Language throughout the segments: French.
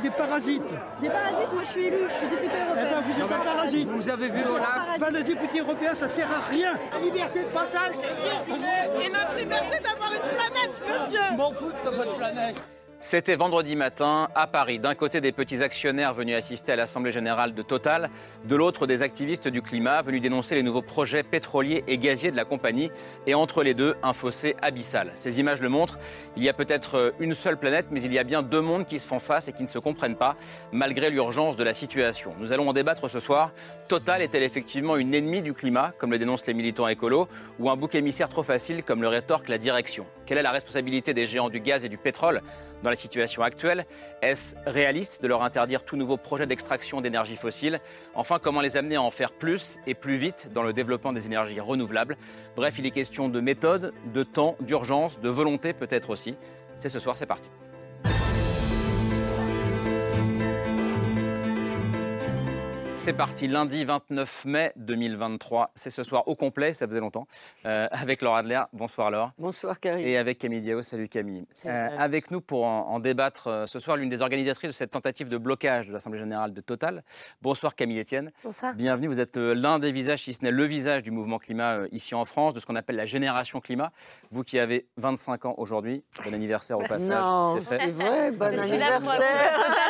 Êtes des parasites. Des parasites, moi je suis élu, je suis député Eh européen. ben, vous êtes un parasite. Vous avez vu Olaf Ben, le député européen, ça sert à rien. La liberté de partage, Et notre liberté d'avoir une planète, monsieur m'en fous de votre planète. C'était vendredi matin à Paris. D'un côté, des petits actionnaires venus assister à l'Assemblée générale de Total, de l'autre, des activistes du climat venus dénoncer les nouveaux projets pétroliers et gaziers de la compagnie. Et entre les deux, un fossé abyssal. Ces images le montrent. Il y a peut-être une seule planète, mais il y a bien deux mondes qui se font face et qui ne se comprennent pas, malgré l'urgence de la situation. Nous allons en débattre ce soir. Total est-elle effectivement une ennemie du climat, comme le dénoncent les militants écolos, ou un bouc émissaire trop facile, comme le rétorque la direction? Quelle est la responsabilité des géants du gaz et du pétrole dans la situation actuelle? Est-ce réaliste de leur interdire tout nouveau projet d'extraction d'énergie fossile? Enfin, comment les amener à en faire plus et plus vite dans le développement des énergies renouvelables? Bref, il est question de méthode, de temps, d'urgence, de volonté peut-être aussi. C'est ce soir, c'est parti. C'est parti, lundi 29 mai 2023. C'est ce soir au complet, ça faisait longtemps, euh, avec Laura Adler. Bonsoir Laure. Bonsoir Karim. Et avec Camille Diao, salut Camille. Salut, Euh, avec nous pour en, en débattre euh, ce soir, l'une des organisatrices de cette tentative de blocage de l'Assemblée Générale de Total. Bonsoir Camille Etienne. Bonsoir. Bienvenue, vous êtes euh, l'un des visages, si ce n'est le visage du mouvement climat euh, ici en France, de ce qu'on appelle la génération climat. Vous qui avez 25 ans aujourd'hui, bon anniversaire au passage. Non, c'est vrai, bon pour, anniversaire.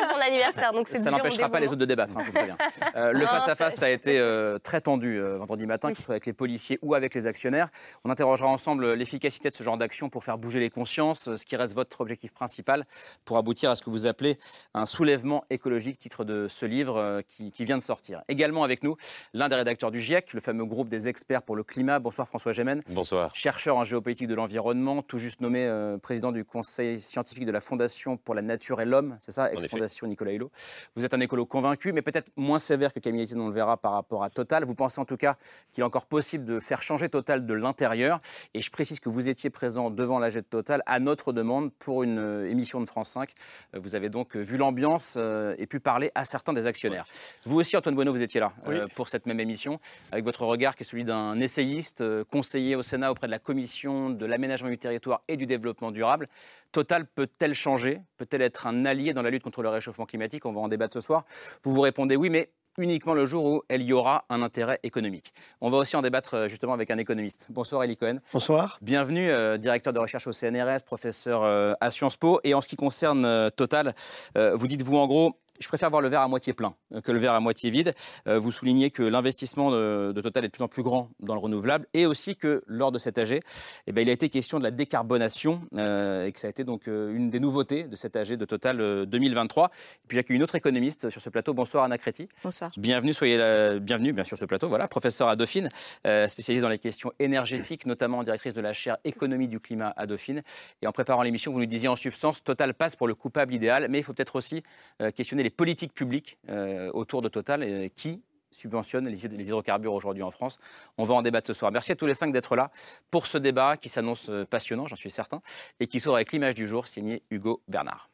pour mon anniversaire, donc c'est Ça n'empêchera pas les dévouement. autres de débattre, hein, je vous préviens. Euh, le face-à-face, c'est- ça a été euh, très tendu euh, vendredi matin, que ce soit avec les policiers ou avec les actionnaires. On interrogera ensemble l'efficacité de ce genre d'action pour faire bouger les consciences, ce qui reste votre objectif principal pour aboutir à ce que vous appelez un soulèvement écologique, titre de ce livre euh, qui, qui vient de sortir. Également avec nous, l'un des rédacteurs du GIEC, le fameux groupe des experts pour le climat. Bonsoir François Gémen Bonsoir. chercheur en géopolitique de l'environnement, tout juste nommé euh, président du conseil scientifique de la Fondation pour la nature et l'homme, c'est ça, ex-fondation Nicolas Hulot. Vous êtes un écolo convaincu, mais peut-être moins sévère que Camille Etienne, on le verra par rapport à Total. Vous pensez en tout cas qu'il est encore possible de faire changer Total de l'intérieur. Et je précise que vous étiez présent devant l'AG de Total à notre demande pour une euh, émission de France 5. Euh, Vous avez donc euh, vu l'ambiance et pu parler à certains des actionnaires. Vous aussi, Antoine Bueno, vous étiez là pour cette même émission, avec votre regard qui est celui d'un essayiste, conseiller au Sénat auprès de la Commission de l'aménagement du territoire et du développement durable. Total peut-elle changer? Peut-elle être un allié dans la lutte contre le réchauffement climatique? On va en débattre ce soir. Vous vous répondez oui, mais uniquement le jour où elle y aura un intérêt économique. On va aussi en débattre euh, justement avec un économiste. Bonsoir Elie Cohen. Bonsoir. Bienvenue, euh, directeur de recherche au CNRS, professeur euh, à Sciences Po. Et en ce qui concerne euh, Total, vous dites-vous en gros, je préfère voir le verre à moitié plein euh, que le verre à moitié vide. Euh, vous soulignez que l'investissement de, de Total est de plus en plus grand dans le renouvelable et aussi que lors de cet AG, eh ben, il a été question de la décarbonation euh, et que ça a été donc une des nouveautés de cet AG de Total euh, 2023. Et puis j'accueille une autre économiste sur ce plateau. Bonsoir Anna Créti. Bonsoir. Bienvenue, soyez la bienvenue bien sûr sur ce plateau. Voilà, professeur à Dauphine, euh, spécialisé dans les questions énergétiques, notamment directrice de la chaire économie du climat à Dauphine. Et en préparant l'émission, vous nous disiez en substance, Total passe pour le coupable idéal, mais il faut peut-être aussi euh, questionner les politiques publiques euh, autour de Total euh, qui subventionne les, hyd- les hydrocarbures aujourd'hui en France. On va en débattre ce soir. Merci à tous les cinq d'être là pour ce débat qui s'annonce euh, passionnant, j'en suis certain, et qui sort avec l'image du jour signé Hugo Bernard.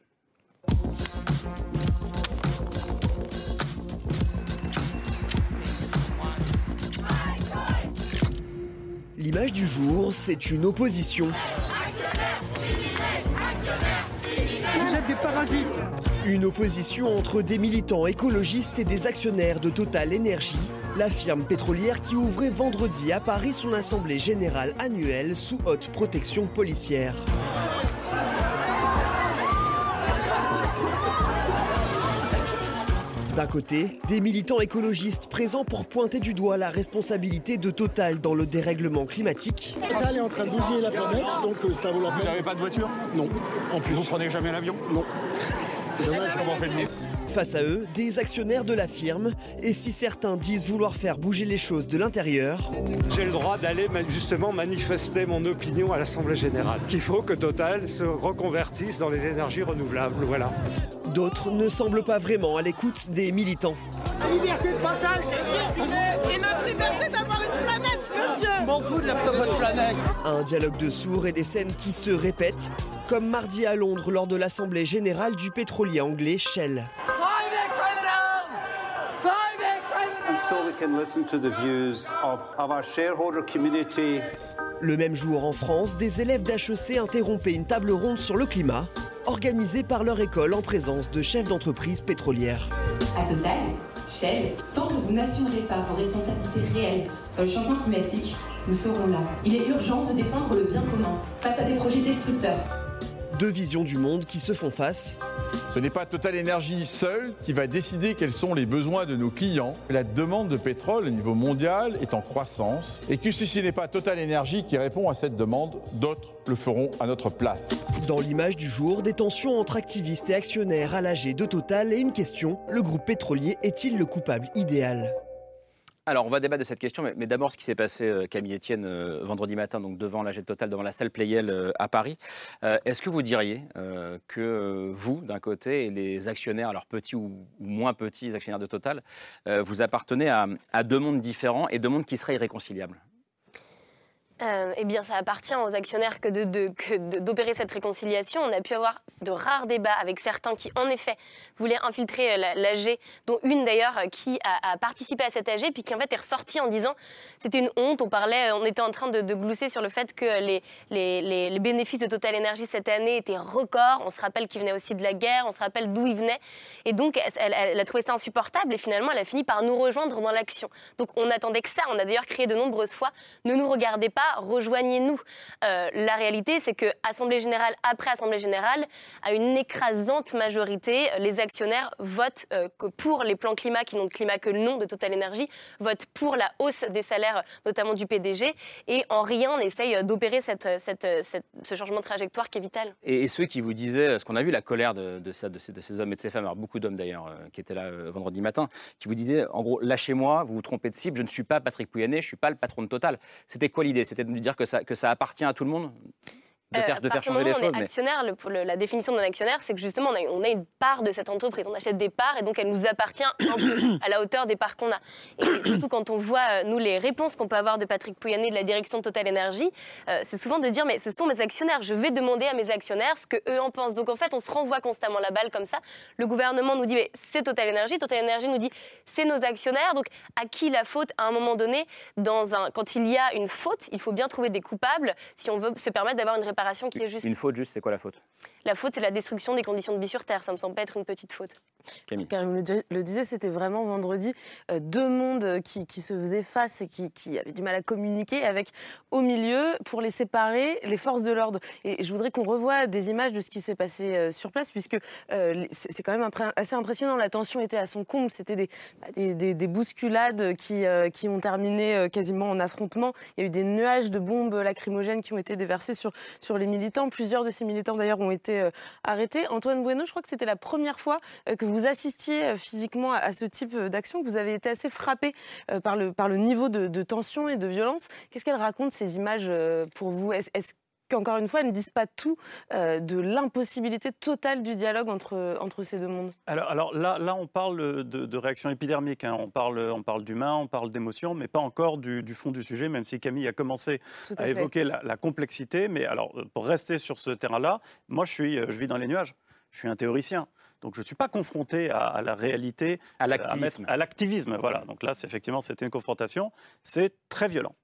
L'image du jour, c'est une opposition. Une opposition entre des militants écologistes et des actionnaires de Total Energy, la firme pétrolière qui ouvrait vendredi à Paris son assemblée générale annuelle sous haute protection policière. D'un côté, des militants écologistes présents pour pointer du doigt la responsabilité de Total dans le dérèglement climatique. Total est en train de bousiller la planète, donc euh, ça vaut la Vous peine. n'avez pas de voiture? Non, en plus. Vous prenez jamais l'avion? Non. C'est dommage. Comment faites-vous Face à eux, des actionnaires de la firme, et si certains disent vouloir faire bouger les choses de l'intérieur, J'ai le droit d'aller justement manifester mon opinion à l'Assemblée générale. Qu'il faut que Total se reconvertisse dans les énergies renouvelables. Voilà. d'autres ne semblent pas vraiment à l'écoute des militants. La liberté de passage, c'est Et notre liberté d'avoir une planète, monsieur Un dialogue de sourds et des scènes qui se répètent, comme mardi à Londres lors de l'Assemblée générale du pétrolier anglais Shell. Le même jour en France, des élèves d'HEC interrompaient une table ronde sur le climat, organisée par leur école en présence de chefs d'entreprise pétrolières. À Total, Shell, tant que vous n'assumerez pas vos responsabilités réelles dans le changement climatique, nous serons là. Il est urgent de défendre le bien commun face à des projets destructeurs. Deux visions du monde qui se font face. Ce n'est pas Total Energy seul qui va décider quels sont les besoins de nos clients. La demande de pétrole au niveau mondial est en croissance et que si ce n'est pas Total Energy qui répond à cette demande, d'autres le feront à notre place. Dans l'image du jour, des tensions entre activistes et actionnaires à l'AG de Total et une question, le groupe pétrolier est-il le coupable idéal? Alors, on va débattre de cette question, mais, d'abord ce qui s'est passé, euh, Camille Etienne, euh, vendredi matin, donc devant l'AG de Total, devant la salle Playel euh, à Paris. Est-ce que vous diriez que vous, d'un côté, et les actionnaires, alors petits ou, moins petits actionnaires de Total, vous appartenez à deux mondes différents et deux mondes qui seraient irréconciliables? Euh, eh bien, ça appartient aux actionnaires que d'opérer cette réconciliation. On a pu avoir de rares débats avec certains qui, en effet, voulaient infiltrer euh, la- l'AG, dont une d'ailleurs euh, qui a, participé à cette AG, puis qui en fait est ressortie en disant c'était une honte. On parlait, on était en train de, glousser sur le fait que les, bénéfices de Total Energy cette année étaient records. On se rappelle qu'ils venaient aussi de la guerre, on se rappelle d'où ils venaient. Et donc, elle, elle- elle a trouvé ça insupportable et finalement, elle a fini par nous rejoindre dans l'action. Donc, on attendait que ça. On a d'ailleurs crié de nombreuses fois ne nous regardez pas, rejoignez-nous. Euh, la réalité, c'est que Assemblée générale après Assemblée générale, à une écrasante majorité, euh, les actionnaires votent euh, pour les plans climat qui n'ont de climat que le nom de Total Energy, votent pour la hausse des salaires, notamment du PDG, et en rien on essaye d'opérer cette, ce changement de trajectoire qui est vital. Et, ceux qui vous disaient, ce qu'on a vu la colère de, ces, hommes et de ces femmes, alors beaucoup d'hommes d'ailleurs qui étaient là vendredi matin, qui vous disaient en gros lâchez-moi, vous vous trompez de cible, je ne suis pas Patrick Pouyanné, je ne suis pas le patron de Total. C'était quoi l'idée? C'était de dire que ça, que ça appartient à tout le monde? De faire, Euh, de faire changer les choses On est mais- actionnaire, le- pour le- la définition d'un actionnaire, c'est que justement, on a, on a une part de cette entreprise. On achète des parts et donc elle nous appartient un peu à la hauteur des parts qu'on a. Et surtout quand on voit, euh, nous, les réponses qu'on peut avoir de Patrick Pouyanné de la direction de Total Energy, euh, c'est souvent de dire mais ce sont mes actionnaires. Je vais demander à mes actionnaires ce que eux en pensent. Donc en fait, on se renvoie constamment la balle comme ça. Le gouvernement nous dit mais c'est Total Energy. Total Energy nous dit c'est nos actionnaires. Donc à qui la faute à un moment donné dans un, Quand il y a une faute, il faut bien trouver des coupables si on veut se permettre d'avoir une réparation qui est juste. Une faute juste, c'est quoi la faute? La faute, c'est la destruction des conditions de vie sur Terre. Ça me semble pas être une petite faute. Camille Karim le, le disait, c'était vraiment vendredi euh, deux mondes qui, qui se faisaient face et qui, qui avaient du mal à communiquer, avec au milieu, pour les séparer, les forces de l'ordre. Et je voudrais qu'on revoie des images de ce qui s'est passé euh, sur place, puisque euh, c'est quand même impré- assez impressionnant. La tension était à son comble. C'était des, bah, des, des- des bousculades qui, euh, qui ont terminé euh, quasiment en affrontement. Il y a eu des nuages de bombes lacrymogènes qui ont été déversés sur, sur les militants. Plusieurs de ces militants, d'ailleurs, ont été euh, arrêtés. Antoine Bueno, je crois que c'était la première fois euh, que vous assistiez euh, physiquement à, ce type d'action, vous avez été assez frappé par, le, par le niveau de, tension et de violence. Qu'est-ce qu'elles racontent, ces images, pour vous? Est-ce qu'encore une fois, elles ne disent pas tout euh, de l'impossibilité totale du dialogue entre, entre ces deux mondes Alors, alors là, là, on parle de, de réaction épidermique. hein. On parle, on parle d'humain, on parle d'émotion, mais pas encore du, du fond du sujet, même si Camille a commencé Tout à évoquer la, la complexité. Mais alors, euh, pour rester sur ce terrain-là, moi, je, suis, euh, je vis dans les nuages. Je suis un théoricien. Donc, je ne suis pas confronté à, à la réalité, À l'activisme. à l'activisme. Voilà. Donc là, c'est effectivement, c'était une confrontation. C'est très violent.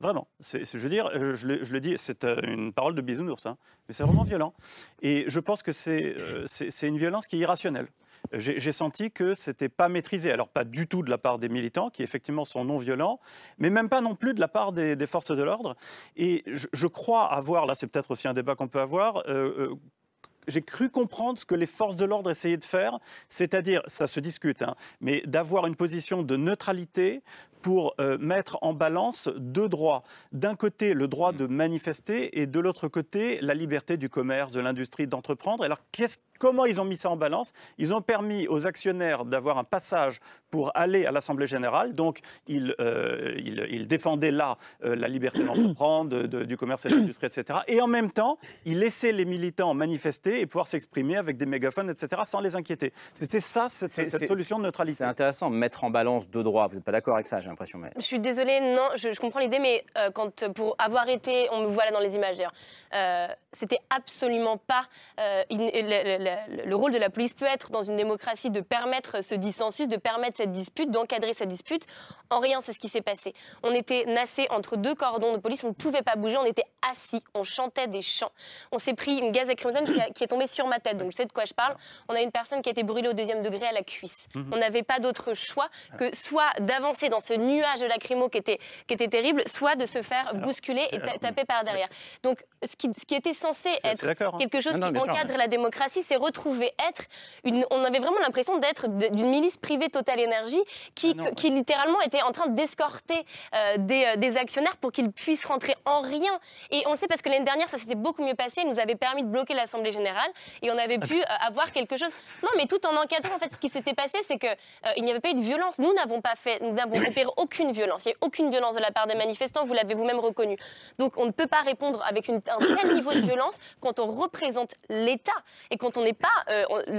Vraiment. Je veux dire, euh, je le, je dis, c'est euh, une parole de bisounours, hein, mais c'est vraiment violent. Et je pense que c'est, euh, une violence qui est irrationnelle. J'ai, senti que c'était pas maîtrisé. Alors pas du tout de la part des militants, qui effectivement sont non violents, mais même pas non plus de la part des, forces de l'ordre. Et je, crois avoir, là c'est peut-être aussi un débat qu'on peut avoir, j'ai cru comprendre ce que les forces de l'ordre essayaient de faire, c'est-à-dire, ça se discute, hein, mais d'avoir une position de neutralité pour euh, mettre en balance deux droits. D'un côté, le droit de manifester et de l'autre côté, la liberté du commerce, de l'industrie, d'entreprendre. Alors, comment ils ont mis ça en balance? Ils ont permis aux actionnaires d'avoir un passage pour aller à l'Assemblée générale. Donc, ils, euh, défendaient là euh, la liberté d'entreprendre, du commerce et de l'industrie, etc. Et en même temps, ils laissaient les militants manifester et pouvoir s'exprimer avec des mégaphones, etc., sans les inquiéter. C'était ça, cette, cette solution de neutralité. C'est intéressant, mettre en balance deux droits. Vous n'êtes pas d'accord avec ça, j'ai l'impression. Je suis désolée, non, je, comprends l'idée, mais euh, quand pour avoir été, on me voit là dans les images d'ailleurs, euh, c'était absolument pas euh, le, rôle de la police peut être dans une démocratie de permettre ce dissensus, de permettre cette dispute, d'encadrer cette dispute. En rien, c'est ce qui s'est passé. On était nassés entre deux cordons de police, on ne pouvait pas bouger, on était assis, on chantait des chants. On s'est pris une gaz lacrymogène qui, qui, est tombée sur ma tête, donc je sais de quoi je parle. On a une personne qui a été brûlée au deuxième degré à la cuisse. Mhm. On n'avait pas d'autre choix que soit d'avancer dans ce nuage de lacrymo qui était, qui était terrible, soit de se faire bousculer et taper par derrière. Donc, ce qui, ce qui était censé être hein. quelque chose qui encadre la démocratie, c'est retrouver être une. On avait vraiment l'impression d'être d'une milice privée Total Énergie qui, ah qui littéralement était en train d'escorter euh, des, euh, des, actionnaires pour qu'ils puissent rentrer en rien. Et on le sait parce que l'année dernière, ça s'était beaucoup mieux passé. Elle nous avait permis de bloquer l'Assemblée générale et on avait pu euh, avoir quelque chose. Non, mais tout en encadrant, en fait, ce qui s'était passé, c'est que il n'y avait pas eu de violence. Nous n'avons pas fait, nous n'avons opéré aucune violence. Il n'y a aucune violence de la part des manifestants. Vous l'avez vous-même reconnu. Donc on ne peut pas répondre avec une, un tel niveau de violence quand on représente l'État et quand on n'est pas.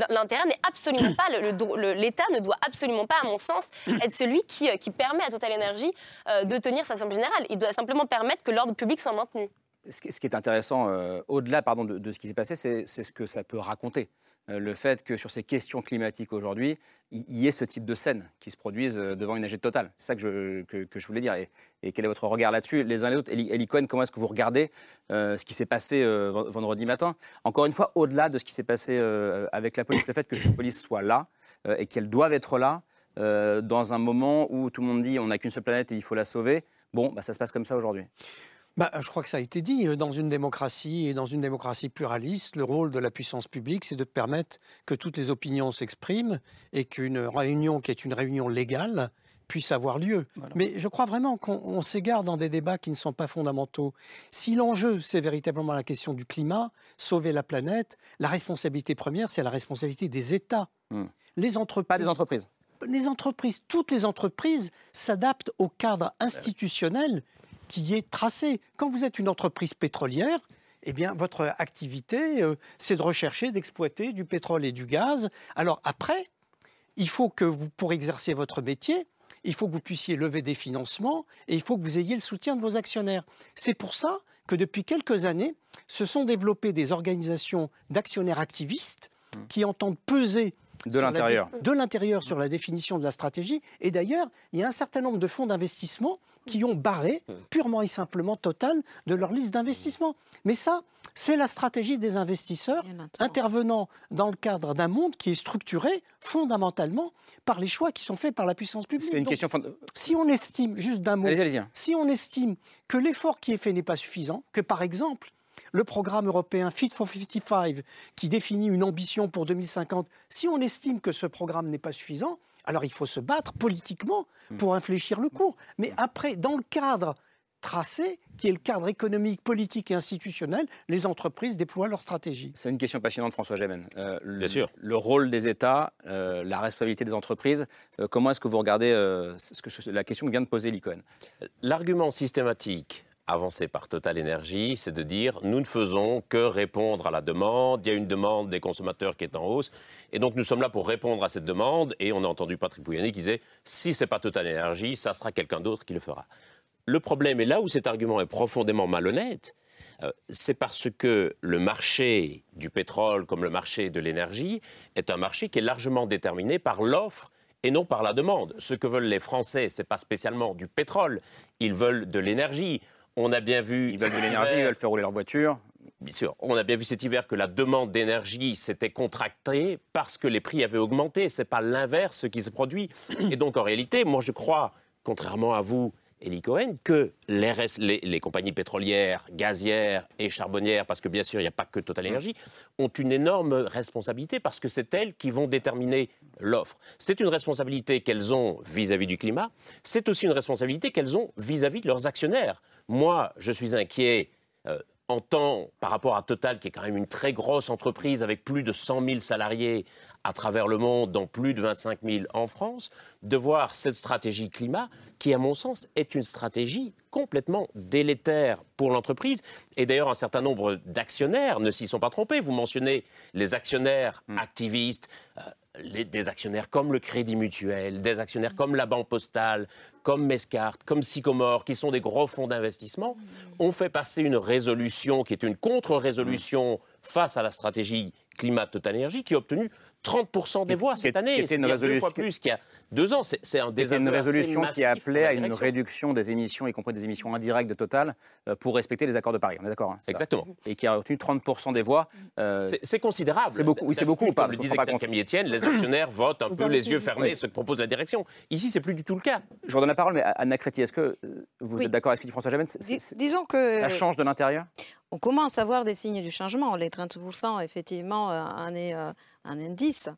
L'intérêt n'est absolument pas. L'État ne doit absolument pas, à mon sens, être celui qui, qui permet à Total Energy euh, de tenir sa Assemblée générale. Il doit simplement permettre que l'ordre public soit maintenu. Ce qui est intéressant, euh, au-delà pardon, de, ce qui s'est passé, c'est ce que ça peut raconter. Euh, le fait que sur ces questions climatiques aujourd'hui, il y ait ce type de scène qui se produisent devant une AG totale. C'est ça que je, que, je voulais dire. Et, quel est votre regard là-dessus Les uns et les autres, Eli Cohen, comment est-ce que vous regardez ce qui s'est passé vendredi matin? Encore une fois, au-delà de ce qui s'est passé avec la police, le fait que cette police soit là et qu'elle doive être là, euh, dans un moment où tout le monde dit on n'a qu'une seule planète et il faut la sauver. Bon, bah, ça se passe comme ça aujourd'hui. Bah, je crois que ça a été dit. Euh, dans une démocratie et dans une démocratie pluraliste, le rôle de la puissance publique, c'est de permettre que toutes les opinions s'expriment et qu'une réunion qui est une réunion légale puisse avoir lieu. Mais je crois vraiment qu'on s'égare dans des débats qui ne sont pas fondamentaux. Si l'enjeu, c'est véritablement la question du climat, sauver la planète, la responsabilité première, c'est la responsabilité des États. Hmm. Les entreprises. Pas des entreprises les entreprises, toutes les entreprises s'adaptent au cadre institutionnel qui est tracé. Quand vous êtes une entreprise pétrolière, eh bien, votre activité, euh, c'est de rechercher, d'exploiter du pétrole et du gaz. Alors après, il faut que vous, pour exercer votre métier, il faut que vous puissiez lever des financements et il faut que vous ayez le soutien de vos actionnaires. C'est pour ça que depuis quelques années, se sont développées des organisations d'actionnaires activistes qui entendent peser de l'intérieur. De l'intérieur sur la définition de la stratégie. Et d'ailleurs, il y a un certain nombre de fonds d'investissement qui ont barré purement et simplement Total de leur liste d'investissement. Mais ça, c'est la stratégie des investisseurs intervenant dans le cadre d'un monde qui est structuré fondamentalement par les choix qui sont faits par la puissance publique. C'est une question Si on estime, juste d'un mot, si on estime que l'effort qui est fait n'est pas suffisant, que par exemple, le programme européen Fit for 55, qui définit une ambition pour 2050, si on estime que ce programme n'est pas suffisant, alors il faut se battre politiquement pour infléchir le cours. Mais après, dans le cadre tracé, qui est le cadre économique, politique et institutionnel, les entreprises déploient leur stratégie. C'est une question passionnante, François Gémen. Euh, le, Bien sûr. Le rôle des États, euh, la responsabilité des entreprises, euh, comment est-ce que vous regardez ce que, la question que vient de poser l'icône L'argument systématique avancé par Total Energy, c'est de dire nous ne faisons que répondre à la demande, il y a une demande des consommateurs qui est en hausse, et donc nous sommes là pour répondre à cette demande, et on a entendu Patrick Pouyanné qui disait si c'est pas Total Energy, ça sera quelqu'un d'autre qui le fera. Le problème est là où cet argument est profondément malhonnête, euh, c'est parce que le marché du pétrole comme le marché de l'énergie est un marché qui est largement déterminé par l'offre et non par la demande. Ce que veulent les Français, c'est pas spécialement du pétrole, ils veulent de l'énergie. On a bien vu. Ils veulent de l'énergie, ils veulent faire rouler leur voiture. Bien sûr. On a bien vu cet hiver que la demande d'énergie s'était contractée parce que les prix avaient augmenté. Ce n'est pas l'inverse qui se produit. Et donc, en réalité, moi, je crois, contrairement à vous, Eli Cohen, que les, res- les- les compagnies pétrolières, gazières et charbonnières, parce que bien sûr, il n'y a pas que Total Energy, ont une énorme responsabilité parce que c'est elles qui vont déterminer l'offre. C'est une responsabilité qu'elles ont vis-à-vis du climat, c'est aussi une responsabilité qu'elles ont vis-à-vis de leurs actionnaires. Moi, je suis inquiet euh, en temps par rapport à Total, qui est quand même une très grosse entreprise avec plus de 100 000 salariés à travers le monde, dont plus de 25 000 en France, de voir cette stratégie climat qui, à mon sens, est une stratégie complètement délétère pour l'entreprise. Et d'ailleurs, un certain nombre d'actionnaires ne s'y sont pas trompés. Vous mentionnez les actionnaires activistes, euh, les- des actionnaires comme le Crédit Mutuel, des actionnaires comme la Banque Postale, comme Mescart, comme Sycomore, qui sont des gros fonds d'investissement, ont fait passer une résolution qui est une contre-résolution face à la stratégie climat Total Énergie, qui a obtenu 30% des voix cette année. qui était une C'est-à-dire deux fois résolution- plus qu'il y a deux ans. C'est un C'était une résolution qui appelait à une réduction des émissions, y compris des émissions indirectes de Total, euh, pour respecter les accords de Paris. On est d'accord hein, Exactement. Et qui a retenu 30% des voix. euh, C'est- considérable. C'est beaucoup. Oui, c'est beaucoup ou pas Comme le disait pas. Camille Etienne, les actionnaires votent un peu les yeux fermés Oui. ce que propose la direction. Ici, c'est plus du tout le cas. Je redonne la parole, mais Anna Créti, est-ce que euh, vous Oui. êtes d'accord avec ce que dit François Jamen C'est- Dis- c'est- disons que Ça change de l'intérieur? On commence à voir des signes du changement. Les 30%, effectivement, euh, en est euh, un indice.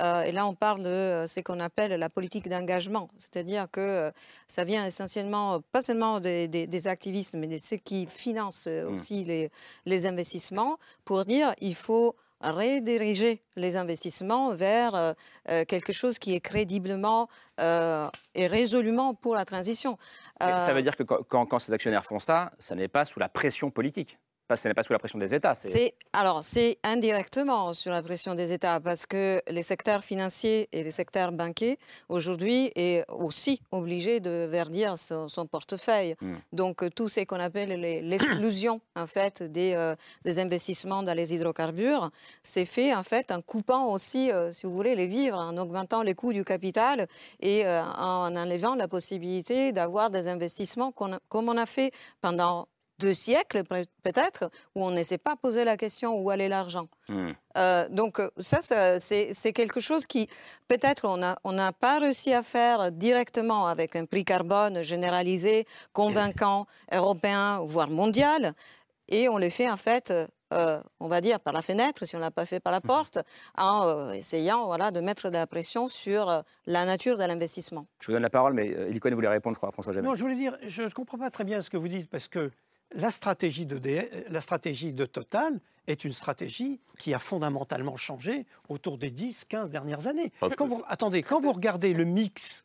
Euh, et là, on parle de euh, ce qu'on appelle la politique d'engagement. C'est-à-dire que euh, ça vient essentiellement, euh, pas seulement des, des- des activistes, mais de ceux qui financent euh, Mm. aussi les, les investissements pour dire il faut rediriger les investissements vers euh, euh, quelque chose qui est crédiblement euh, et résolument pour la transition. Ça Euh, veut dire que quand, quand- quand ces actionnaires font ça, ça n'est pas sous la pression politique. Ça n'est pas sous la pression des États. C'est alors c'est indirectement sur la pression des États parce que les secteurs financiers et les secteurs banquiers aujourd'hui est aussi obligé de verdir son, son portefeuille. Mm. Donc tout ce qu'on appelle l'exclusion en fait des, euh, des investissements dans les hydrocarbures, c'est fait en fait en coupant aussi, euh, si vous voulez, les vivres, en augmentant les coûts du capital et euh, en enlevant la possibilité d'avoir des investissements a- comme on a fait pendant deux siècles peut- peut-être, où on ne s'est pas posé la question où allait l'argent. Euh, donc euh, ça, ça, c'est c'est quelque chose qui, peut-être, on n'a on pas réussi à faire directement avec un prix carbone généralisé, convaincant, européen, voire mondial, et on le fait en fait, euh, on va dire, par la fenêtre, si on ne l'a pas fait par la porte, en euh, essayant voilà, de mettre de la pression sur euh, la nature de l'investissement. Je vous donne la parole, mais euh, Cohen voulait répondre, je crois, à François Jamen. Non, je voulais dire, je ne comprends pas très bien ce que vous dites, parce que la stratégie de, la stratégie de Total est une stratégie qui a fondamentalement changé autour des 10-15 dernières années. Quand vous, attendez, quand vous regardez le mix,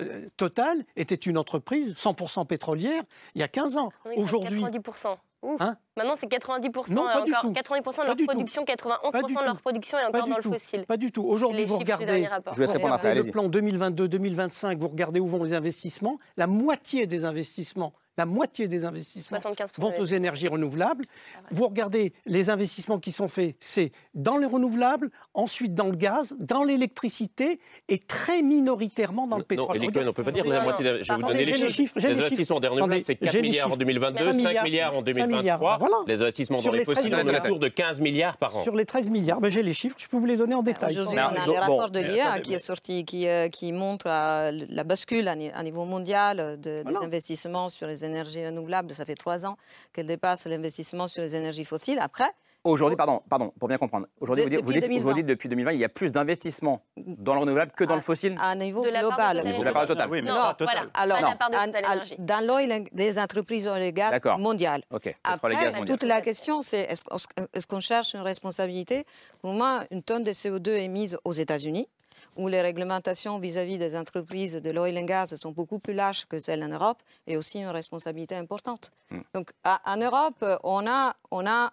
euh, Total était une entreprise 100% pétrolière il y a 15 ans. Oui, Aujourd'hui, 90%. Ouf. Hein Maintenant, c'est 90%. Non, et pas du encore tout. 90% de leur production, Pas 91% du de leur production est encore dans tout. le fossile. Pas du tout. Aujourd'hui, vous regardez. Je vous répondre après, le plan 2022-2025, vous regardez où vont les investissements, la moitié des investissements, la moitié des investissements 75% vont aux énergies renouvelables. Vous regardez les investissements qui sont faits, c'est dans les renouvelables, ensuite dans le gaz, dans l'électricité et très minoritairement dans le pétrole. Non, on ne peut pas dire Non, la non, moitié. Je vais vous donner les les chiffres. Les investissements des renouvelables, c'est 4 j'ai les milliards en chiffres. 2022, 5 5 milliards en 5 2023. milliards, bah voilà. Les investissements Sur dans les les 13 fossiles, on est milliards. autour de 15 milliards par an. Sur les 13 milliards, ben, j'ai les chiffres, je peux vous les donner en détail. Aujourd'hui, on a donc, le bon, rapport de l'IA qui est sorti, qui, euh, qui montre euh, la bascule à, ni- à niveau mondial de- des investissements sur les énergies renouvelables. Ça fait trois ans qu'elle dépasse l'investissement sur les énergies fossiles. Après, Aujourd'hui, pardon, pardon, pour bien comprendre. Aujourd'hui, vous dites, vous depuis dites, vous 2020. dites depuis 2020, il y a plus d'investissements dans le renouvelable que dans le fossile à un niveau De la part de global. De la part de Total. Ah oui, mais Non, pas total. voilà. Alors, Pas de la part de à- Total à- Energy. dans l'oil, des entreprises oil et gaz D'accord. mondiales. Ok, pétrole et Après, gaz mondial. toute la question, c'est est-ce qu'on cherche une responsabilité Pour moi, une tonne de CO2 émise aux États-Unis, où les réglementations vis-à-vis des entreprises de l'oil and gas sont beaucoup plus lâches que celles en Europe, est aussi une responsabilité importante. Hmm. Donc, à- en Europe, on a, on a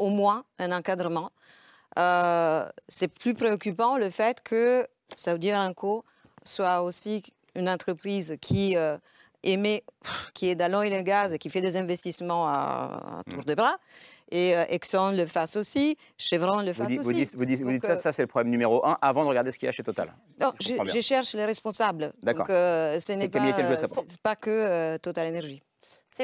au moins un encadrement. Euh, c'est plus préoccupant le fait que Saudi Aramco soit aussi une entreprise qui euh, émet, qui est dans l'oil et le gaz et qui fait des investissements à, à tour de bras. Et euh, Exxon le fasse aussi, Chevron le Vous fasse vous aussi. dites- vous dites- vous Donc, dites ça, euh, ça c'est le problème numéro un, avant de regarder ce qu'il y a chez Total. non, je je, cherche les responsables. D'accord. Donc, ce n'est pas, pas que Total Energy.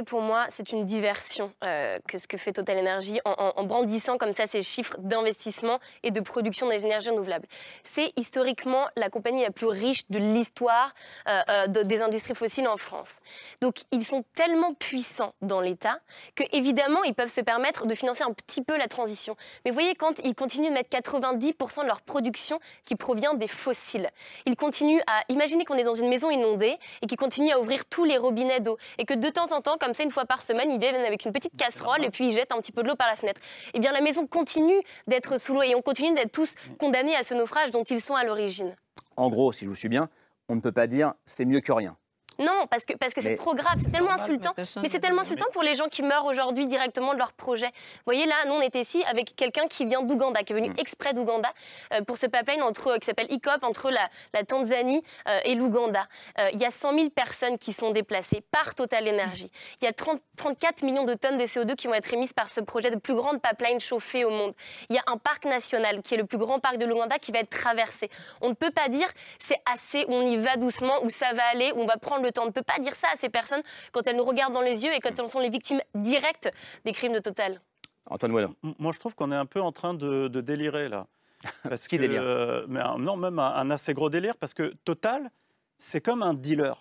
Pour moi, c'est une diversion euh, que ce que fait Total Energy en, brandissant comme ça ces chiffres d'investissement et de production des énergies renouvelables. C'est historiquement la compagnie la plus riche de l'histoire euh, euh, de- des industries fossiles en France. Donc ils sont tellement puissants dans l'État que évidemment ils peuvent se permettre de financer un petit peu la transition. Mais vous voyez quand ils continuent de mettre 90% de leur production qui provient des fossiles, ils continuent à imaginer qu'on est dans une maison inondée et qu'ils continuent à ouvrir tous les robinets d'eau et que de temps en temps, comme ça, une fois par semaine, ils viennent avec une petite casserole et puis ils jettent un petit peu de l'eau par la fenêtre. Eh bien, la maison continue d'être sous l'eau et on continue d'être tous condamnés à ce naufrage dont ils sont à l'origine. En gros, si je vous suis bien, on ne peut pas dire c'est mieux que rien. Non, parce que parce que c'est trop grave, c'est tellement normal, insultant. mais c'est le tellement insultant pour les gens qui meurent aujourd'hui directement de leur projet. Vous voyez là, nous on était ici avec quelqu'un qui vient d'Ouganda, qui est venu exprès d'Ouganda euh, pour ce pipeline entre euh, qui s'appelle ICOP entre la, la Tanzanie euh, et l'Ouganda. Il y a 100 000 personnes qui sont déplacées par Total Energy. Il y a 30 34 millions de tonnes de CO2 qui vont être émises par ce projet de plus grande pipeline chauffée au monde. Il y a un parc national qui est le plus grand parc de l'Ouganda qui va être traversé. On ne peut pas dire c'est assez, on y va doucement, ou ça va aller, ou on va prendre le temps. On ne peut pas dire ça à ces personnes quand elles nous regardent dans les yeux et quand elles sont les victimes directes des crimes de Total. Antoine Moellon. M- Moi, je trouve qu'on est un peu en train de, de délirer là. Parce Qui que, délire euh, mais un- Non, même un, un assez gros délire, parce que Total, c'est comme un dealer.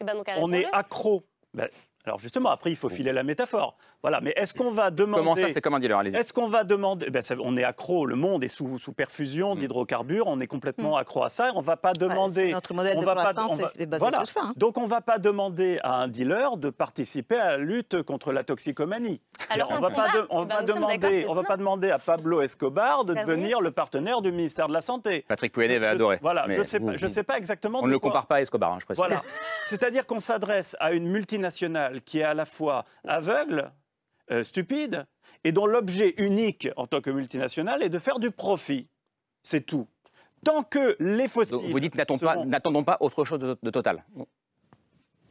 Eh ben, donc, On est accro. Ben, alors justement, après, il faut filer la métaphore. Voilà, mais est-ce qu'on va demander... Comment ça, c'est comme un dealer Allez-y. Est-ce qu'on va demander ben, ça- On est accro, le monde est sous, sous perfusion d'hydrocarbures, on est complètement accro à ça. On va pas demander. c'est notre modèle on de va pas- croissance on va- est- basé voilà. sur ça, hein. Donc on va pas demander à un dealer de participer à la lutte contre la toxicomanie. Alors, on on va pas, de- on Eh ben, va demander, on va pas demander à Pablo Escobar de Bien devenir le partenaire du ministère de la santé. Patrick Pouyanné va Je- adorer. Voilà, Mais- je sais pas, je sais pas exactement. On ne le compare pas à Escobar, hein, je précise. voilà. C'est-à-dire qu'on s'adresse à une multinationale qui est à la fois aveugle, euh, stupide, et dont l'objet unique en tant que multinationale est de faire du profit. C'est tout. Tant que les fossiles. Donc, vous dites n'attendons pas, seront- n'attendons pas autre chose de, de Total.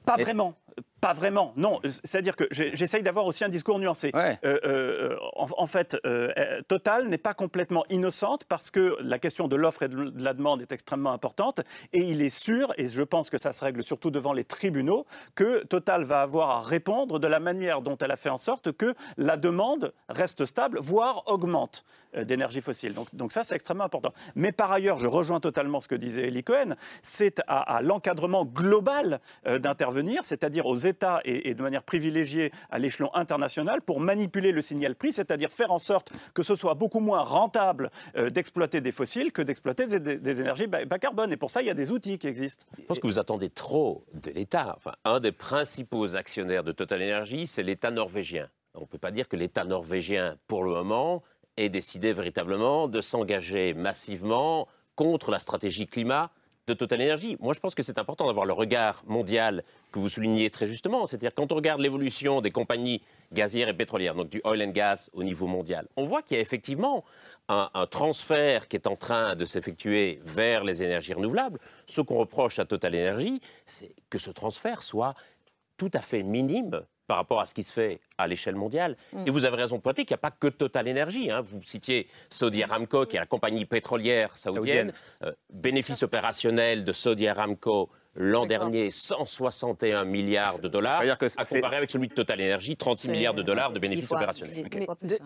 Pas vraiment. Pas vraiment, non. C'est-à-dire que j'essaye d'avoir aussi un discours nuancé. Ouais. Euh, euh, en, en fait, euh, euh, Total n'est pas complètement innocente parce que la question de l'offre et de la demande est extrêmement importante. Et il est sûr, et je pense que ça se règle surtout devant les tribunaux, que Total va avoir à répondre de la manière dont elle a fait en sorte que la demande reste stable, voire augmente euh, d'énergie fossile. Donc, ça, c'est extrêmement important. Mais par ailleurs, je rejoins totalement ce que disait Eli Cohen, c'est à, l'encadrement global euh, d'intervenir, c'est-à-dire aux États et, de manière privilégiée à l'échelon international pour manipuler le signal prix, c'est-à-dire faire en sorte que ce soit beaucoup moins rentable euh, d'exploiter des fossiles que d'exploiter des, énergies bas, bas carbone. Et pour ça, il y a des outils qui existent. Je pense que vous attendez trop de l'État. Enfin, un des principaux actionnaires de Total Energy, c'est l'État norvégien. On ne peut pas dire que l'État norvégien, pour le moment, ait décidé véritablement de s'engager massivement contre la stratégie climat de Total Energy. Moi, je pense que c'est important d'avoir le regard mondial que vous soulignez très justement. C'est-à-dire, quand on regarde l'évolution des compagnies gazières et pétrolières, donc du oil and gas au niveau mondial, on voit qu'il y a effectivement un, un transfert qui est en train de s'effectuer vers les énergies renouvelables. Ce qu'on reproche à Total Energy, c'est que ce transfert soit tout à fait minime par rapport à ce qui se fait à l'échelle mondiale. Mm. Et vous avez raison de pointer qu'il n'y a pas que Total Energy. hein. Vous citiez Saudi Aramco, qui est la compagnie pétrolière saoudienne. Euh, bénéfice opérationnel de Saudi Aramco l'an dernier, 161 milliards de dollars, Ça veut dire que à c'est- comparer avec celui de Total Energy, 36 C'est- milliards de dollars de bénéfices faut- opérationnels.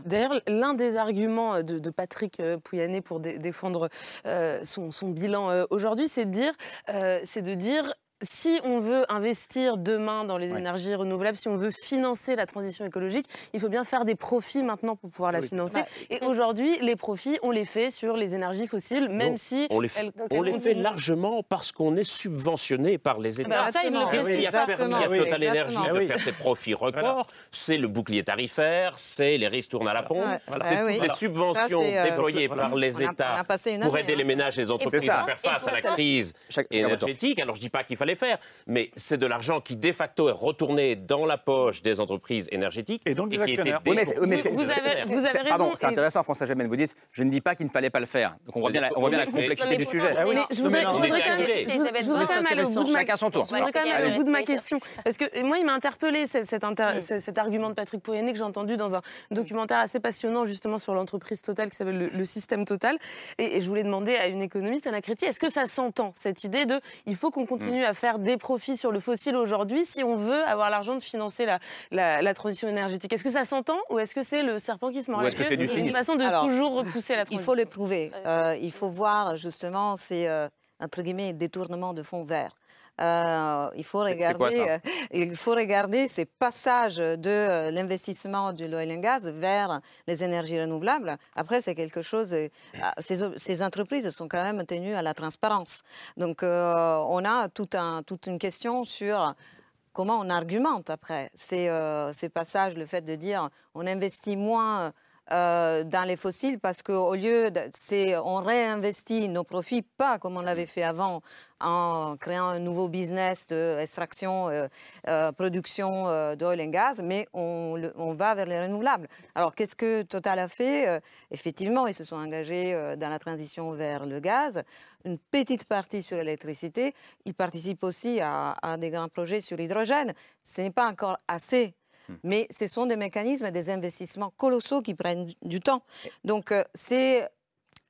D'ailleurs, l'un des arguments de, de Patrick euh, Pouyanné pour dé- défendre euh, son, son bilan euh, aujourd'hui, c'est de dire, euh, c'est de dire. Si on veut investir demain dans les Ouais. énergies renouvelables, si on veut financer la transition écologique, il faut bien faire des profits maintenant pour pouvoir la Oui. financer. Bah, Et aujourd'hui, les profits, on les fait sur les énergies fossiles, même Non, si On les, fait- elles- donc on elles les fait continuent. largement parce qu'on est subventionné par les États. bah, ça, il le Qu'est-ce Oui, qui a permis à Total Energy de Oui. faire ses profits records C'est le bouclier tarifaire, c'est les ristournes à la pompe, Ouais, c'est toutes oui. les Ça, subventions euh, déployées voilà. par les On États a pour année, aider les hein. ménages et les entreprises à faire face à la crise énergétique. Alors je dis pas qu'il fallait faire, mais c'est de l'argent qui de facto est retourné dans la poche des entreprises énergétiques Et donc des qui était actionnaires. Oui, mais c'est- oui, mais Vous c'est- avez- vous avez raison, Pardon, c'est et- intéressant, François Gemène. Vous dites, je ne dis pas qu'il ne fallait pas le faire. Donc on voit bien la, on voit bien la complexité du sujet. Mais je voudrais, je voudrais quand même, arrivé. je voudrais- je voudrais quand même aller au bout de ma son tour. Je voudrais quand même aller au bout de ma question. Parce que moi, il m'a interpellé cet, cet inter- ce- cet argument de Patrick Pouyanné que j'ai entendu dans un documentaire assez passionnant justement sur l'entreprise Total qui s'appelle le, le système Total. Et, et je voulais demander à une économiste, Anna Créti, est-ce que ça s'entend cette idée de il faut qu'on continue à faire des profits sur le fossile aujourd'hui si on veut avoir l'argent de financer la, la, la transition énergétique Est-ce que ça s'entend ou est-ce que c'est le serpent qui se mord la est-ce que queue c'est du une façon de Alors, toujours repousser la Il transition faut le prouver. Euh, il faut voir justement ces, euh, entre guillemets, détournements de fonds verts. Euh, il, faut quoi, regarder, euh, il faut regarder ces passages de euh, l'investissement de l'oil and gas vers les énergies renouvelables. Après, c'est quelque chose. ah, ces, entreprises sont quand même tenues à la transparence. Donc, euh, on a tout un, toute une question sur comment on argumente après ces, euh, ces passages, le fait de dire on investit moins euh, dans les fossiles parce qu'au lieu, de, on réinvestit nos profits, pas comme on l'avait fait avant, en créant un nouveau business d'extraction, euh, euh, production euh, d'oil and gaz, mais on, va vers les renouvelables. Alors qu'est-ce que Total a fait Effectivement, ils se sont engagés dans la transition vers le gaz, une petite partie sur l'électricité. Ils participent aussi à des grands projets sur l'hydrogène. Ce n'est pas encore assez. Mais ce sont des mécanismes, des investissements colossaux qui prennent du- temps. Donc, euh, c'est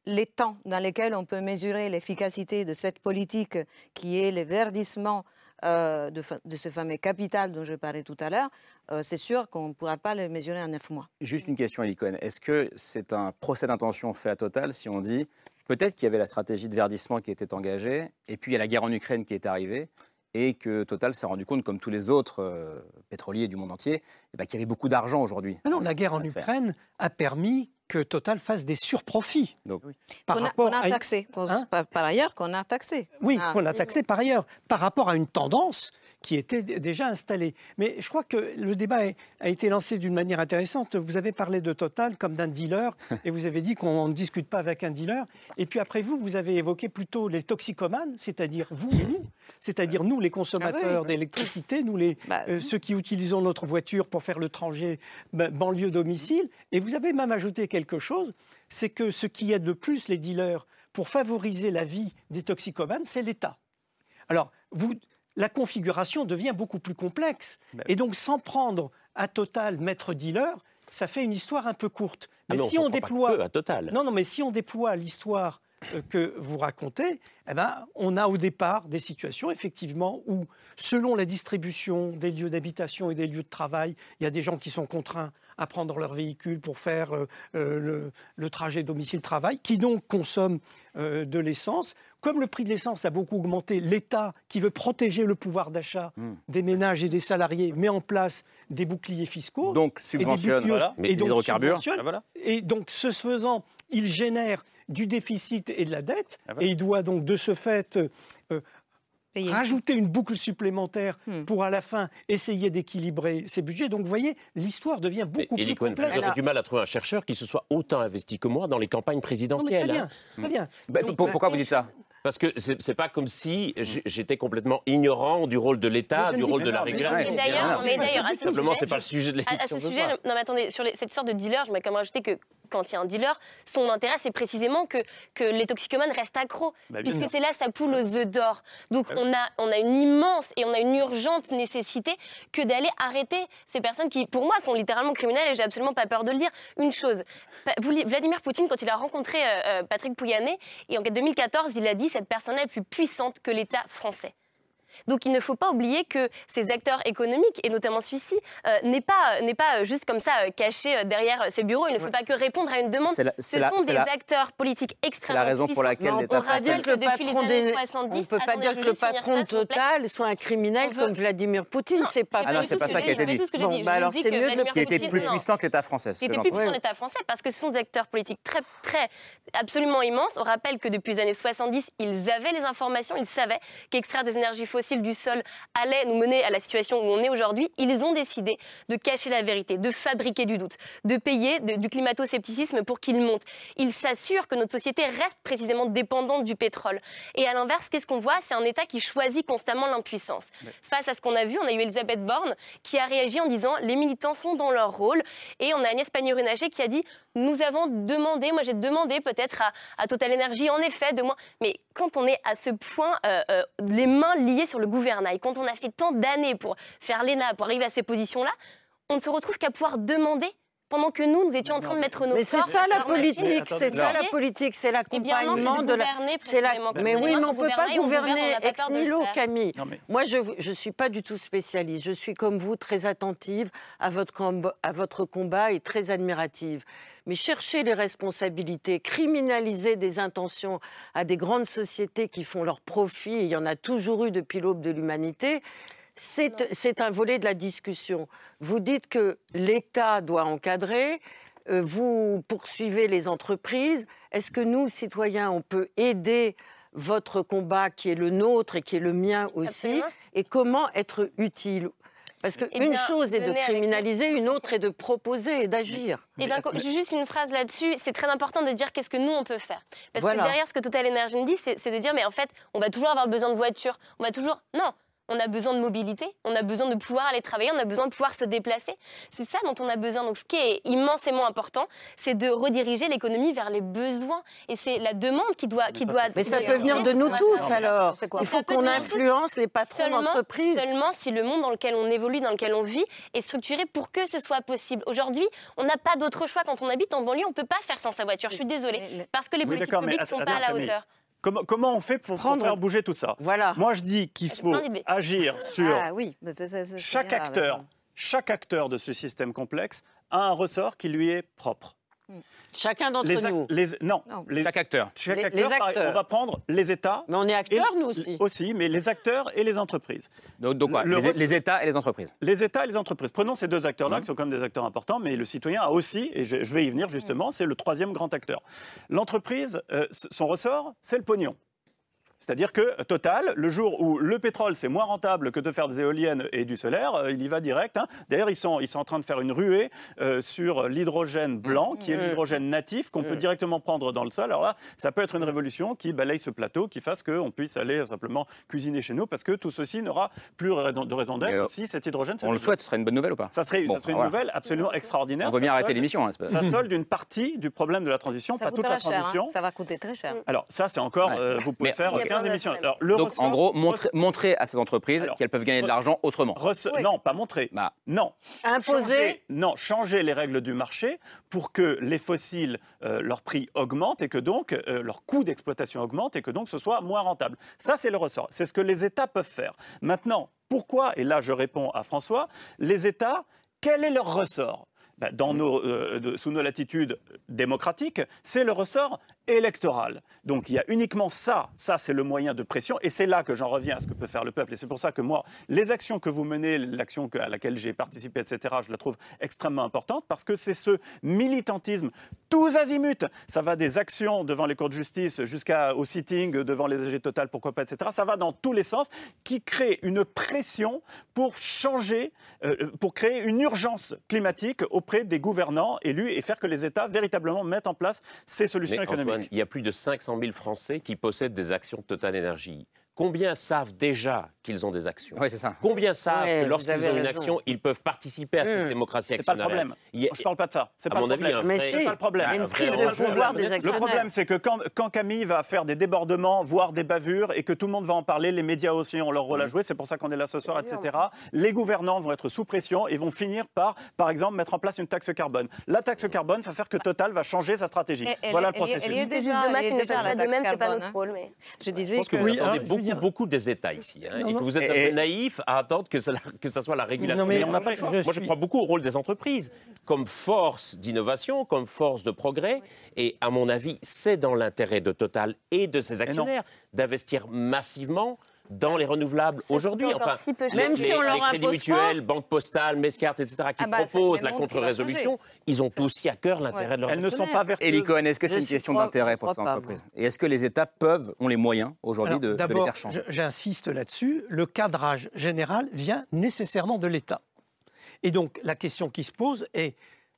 les temps dans lesquels on peut mesurer l'efficacité de cette politique qui est le verdissement euh, de, ce fameux capital dont je parlais tout à l'heure, euh, c'est sûr qu'on ne pourra pas le mesurer en neuf mois. Juste une question, Cohen. Est-ce que c'est un procès d'intention fait à Total si on dit peut-être qu'il y avait la stratégie de verdissement qui était engagée, et puis il y a la guerre en Ukraine qui est arrivée, et que Total s'est rendu compte, comme tous les autres euh, pétroliers du monde entier, eh ben, qu'il y avait beaucoup d'argent aujourd'hui. Ah non, la guerre en. Ukraine a permis que Total fasse des surprofits. Donc, Par Qu'on a, rapport qu'on a à une- taxé, qu'on- Hein par, ailleurs, qu'on a taxé. Oui, Ah. qu'on a taxé par ailleurs, par rapport à une tendance qui était déjà installée. Mais je crois que le débat a été lancé d'une manière intéressante. Vous avez parlé de Total comme d'un dealer, et vous avez dit qu'on ne discute pas avec un dealer. Et puis après vous, vous avez évoqué plutôt les toxicomanes, c'est-à-dire vous et nous, c'est-à-dire nous, les consommateurs d'électricité, nous, les, Bah, euh, ceux qui utilisons notre voiture pour faire le trajet ba- banlieue-domicile. Et vous avez même ajouté quelque chose, c'est que ce qui aide le plus les dealers pour favoriser la vie des toxicomanes, c'est l'État. Alors, vous, la configuration devient beaucoup plus complexe. Et donc, sans prendre à Total maître dealer, ça fait une histoire un peu courte. Ah, Mais si on pas déploie, à Total. non, non, mais si on déploie l'histoire euh, que vous racontez, eh ben, on a au départ des situations effectivement où, selon la distribution des lieux d'habitation et des lieux de travail, il y a des gens qui sont contraints à prendre leur véhicule pour faire euh, euh, le, le trajet domicile-travail, qui donc consomment euh, de l'essence. Comme le prix de l'essence a beaucoup augmenté, l'État, qui veut protéger le pouvoir d'achat Hmm. des ménages et des salariés, met en place des boucliers fiscaux. Donc, et des subventionne, boucliers- voilà, mais et les donc hydrocarbures. subventionne. Ah, voilà. Et donc, ce faisant, il génère du déficit et de la dette, Ah, voilà. et il doit donc de ce fait euh, Payer. rajouter une boucle supplémentaire Hmm. pour à la fin essayer d'équilibrer ses budgets. Donc, vous voyez, l'histoire devient beaucoup Elie plus Cohen, complexe. j'aurais du mal à trouver un chercheur qui se soit autant investi que moi dans les campagnes Non, mais présidentielles. très bien, hein. très bien. Bah, Donc, pour- pourquoi vous dites ça? Parce que c'est pas comme si j'- j'étais complètement ignorant du rôle de l'État, du rôle de la régulation. Mais d'ailleurs, Simplement, c'est pas le sujet de À, à l'émission. ce sujet, non mais attendez, sur cette histoire de dealer, je vais quand même rajouter que quand il y a un dealer, son intérêt c'est précisément que, que les toxicomanes restent accros, Bah, puisque c'est là sa poule aux œufs d'or. Donc on a, on a une immense et on a une urgente nécessité que d'aller arrêter ces personnes qui, pour moi, sont littéralement criminelles et j'ai absolument pas peur de le dire. Une chose, Vladimir Poutine, quand il a rencontré euh, euh, Patrick Pouyanné, et en 2014, il a dit cette personne-là est plus puissante que l'État français. Donc il ne faut pas oublier que ces acteurs économiques, et notamment celui-ci, euh, n'est pas, n'est pas euh, juste comme ça euh, caché euh, derrière euh, ses bureaux. Il ne faut pas que répondre à une demande. C'est la- Ce c'est la- sont c'est des la- acteurs politiques extrêmement raison pour laquelle l'État on peut pas français- dire que le Depuis les patron années des... 70, On peut pas attendez, dire que le patron de. Total soit un criminel comme Vladimir Poutine. C'est pas. c'est Ah non, c'est pas ce ça que qui a été c'est dit. que Bon, bah alors, dis c'est que mieux de Qui était plus puissant que l'État français. Qui était plus puissant l'État français parce que ce sont des acteurs politiques très, très, absolument immenses. On rappelle que depuis les années 70, ils avaient les informations, ils savaient qu'extraire des énergies fossiles du sol allait nous mener à la situation où on est aujourd'hui. Ils ont décidé de cacher la vérité, de fabriquer du doute, de payer de- du climato-scepticisme pour qu'il monte. Ils s'assurent que notre société reste précisément dépendante du pétrole. Et à l'inverse, qu'est-ce qu'on voit? C'est un État qui choisit constamment l'impuissance. Face à ce qu'on a vu, on a eu Elisabeth Borne qui a réagi en disant les militants sont dans leur rôle. Et on a Agnès Pannier-Runacher qui a dit nous avons demandé, moi j'ai demandé peut-être à, à Total Energy, en effet, de moi. Mais quand on est à ce point, euh, euh, les mains liées sur le gouvernail, quand on a fait tant d'années pour faire l'ENA, pour arriver à ces positions-là, on ne se retrouve qu'à pouvoir demander pendant que nous, nous étions en train de mettre nos Mais c'est ça la politique, c'est ça la politique, c'est c'est de l'accompagnement de la. gouverner c'est la- Mais oui, mais on peut pas gouverner, ex nihilo. Camille. Non, mais- Moi, je je suis pas du tout spécialiste. Je suis comme vous très attentive à votre combat, à votre combat et très admirative. Mais chercher les responsabilités, criminaliser des intentions à des grandes sociétés qui font leur profit, il y en a toujours eu depuis l'aube de l'humanité, c'est c'est un volet de la discussion. Vous dites que l'État doit encadrer, euh, vous poursuivez les entreprises. Est-ce que nous, citoyens, on peut aider votre combat qui est le nôtre et qui est le mien aussi? Absolument. Et comment être utile? Parce Eh qu'une bien, chose est de criminaliser, une autre est de proposer et d'agir. Eh bien, j'ai juste une phrase là-dessus. C'est très important de dire qu'est-ce que nous, on peut faire. Parce Voilà. que derrière ce que Total Energy me dit, c'est c'est de dire, mais en fait, on va toujours avoir besoin de voitures. On va toujours... Non, on a besoin de mobilité, on a besoin de pouvoir aller travailler, on a besoin de pouvoir se déplacer. C'est ça dont on a besoin. Donc, ce qui est immensément important, c'est de rediriger l'économie vers les besoins. Et c'est la demande qui doit... Qui doit Mais ça peut doit venir de nous tous alors. Il faut qu'on influence les patrons d'entreprise. Seulement si le monde dans lequel on évolue, dans lequel on vit, est structuré pour que ce soit possible. Aujourd'hui, on n'a pas d'autre choix. Quand on habite en banlieue, on ne peut pas faire sans sa voiture. Je suis désolée. Parce que les politiques publiques ne sont pas à la hauteur. Comment, comment on fait pour, faire bouger tout ça? Voilà. Moi, je dis qu'il faut agir sur Ah oui, mais c'est- c'est- c'est chaque acteur. d'accord. Chaque acteur de ce système complexe a un ressort qui lui est propre. Chacun d'entre nous. les- non, Non. les- Chaque acteur. chaque Les- acteur, les acteurs. on va prendre les États. Mais on est et- acteurs, nous aussi. Aussi, mais les acteurs et les entreprises. Donc, donc quoi Le les, États et les entreprises. Les États et les entreprises. Prenons ces deux acteurs-là, Mhm. qui sont quand même des acteurs importants, mais le citoyen a aussi, et je, je vais y venir justement, c'est le troisième grand acteur. L'entreprise, euh, son ressort, c'est le pognon. C'est-à-dire que Total, le jour où le pétrole c'est moins rentable que de faire des éoliennes et du solaire, euh, il y va direct. hein. D'ailleurs, ils sont, ils sont en train de faire une ruée euh, sur l'hydrogène blanc, qui est l'hydrogène natif qu'on peut directement prendre dans le sol. Alors là, ça peut être une révolution qui balaye ce plateau, qui fasse qu'on puisse aller simplement cuisiner chez nous, parce que tout ceci n'aura plus raison- de raison d'être euh, si cet hydrogène se On le souhaite, ce serait une bonne nouvelle ou pas? Ça serait, Bon, ça serait une voilà. nouvelle absolument extraordinaire. On va bien Ça arrêter l'émission. hein, Ça solde une partie du problème de la transition, Ça pas toute la cher, hein. transition. ça va coûter très cher. Alors ça, c'est encore, Ouais. euh, vous pouvez Mais- faire 15 plein émissions. d'autres Alors, le Donc, ressort- en gros, montrer, montrer à ces entreprises qu'elles peuvent gagner de l'argent autrement. Oui. Non, pas montrer. Bah. Non. Imposer. Changer, non, changer les règles du marché pour que les fossiles, euh, leur prix augmente et que donc euh, leur coût d'exploitation augmente et que donc ce soit moins rentable. Ça, c'est le ressort. C'est ce que les États peuvent faire. Maintenant, pourquoi, et là je réponds à François, les États, quel est leur ressort? Ben, dans nos, euh, sous nos latitudes démocratiques, c'est le ressort électoral. Donc il y a uniquement ça, ça c'est le moyen de pression, et c'est là que j'en reviens à ce que peut faire le peuple. Et c'est pour ça que moi, les actions que vous menez, l'action à laquelle j'ai participé, etc., je la trouve extrêmement importante, parce que c'est ce militantisme tous azimuts. Ça va des actions devant les cours de justice jusqu'au sitting devant les AG Total, pourquoi pas, etc. Ça va dans tous les sens, qui crée une pression pour changer, euh, pour créer une urgence climatique auprès des gouvernants élus et faire que les États véritablement mettent en place ces solutions Mais économiques. Il y a plus de 500 000 Français qui possèdent des actions de Total Énergie. Combien savent déjà qu'ils ont des actions Oui, c'est ça. Combien savent Ouais, que vous lorsqu'ils ont une action, ils peuvent participer à cette Mmh. démocratie C'est pas le actionnariale problème. Il a- Je parle pas de ça. C'est À pas mon le avis, problème. Mais C'est pas le problème. il y a une Un prise de pouvoir des Le actionnaires. problème, c'est que quand, quand Camille va faire des débordements, voire des bavures, et que tout le monde va en parler, les médias aussi ont leur rôle à jouer, c'est pour ça qu'on est là ce soir, etc. Les gouvernants vont être sous pression et vont finir par, par exemple, mettre en place une taxe carbone. La taxe carbone va faire que Total va changer sa stratégie. Et- voilà le processus. elle y est C'est déjà- juste dommage qu'ils ne fassent la pas de même, c'est pas notre hein. rôle. Mais... Je disais pense que, Oui, veux beaucoup, des États ici, hein, et que vous êtes un peu naïf à attendre que ça, que ça soit la régulation. Non, mais on n'a pas le choix. je Moi, je crois beaucoup au rôle des entreprises comme force d'innovation, comme force de progrès. Et à mon avis, c'est dans l'intérêt de Total et de ses actionnaires d'investir massivement dans les renouvelables aujourd'hui. Enfin, si peu cher. les- Même si on leur les crédits mutuels, banques postales, Mescart, etc., qui Ah bah, proposent la contre-résolution, ils ont aussi à cœur l'intérêt de leurs Elles ne sont pas vertueuses. Elie Cohen, est-ce que c'est une question d'intérêt pour ces entreprises Et est-ce que les États peuvent, ont les moyens aujourd'hui de, de les D'abord, faire changer j'insiste là-dessus, le cadrage général vient nécessairement de l'État. Et donc, la question qui se pose est,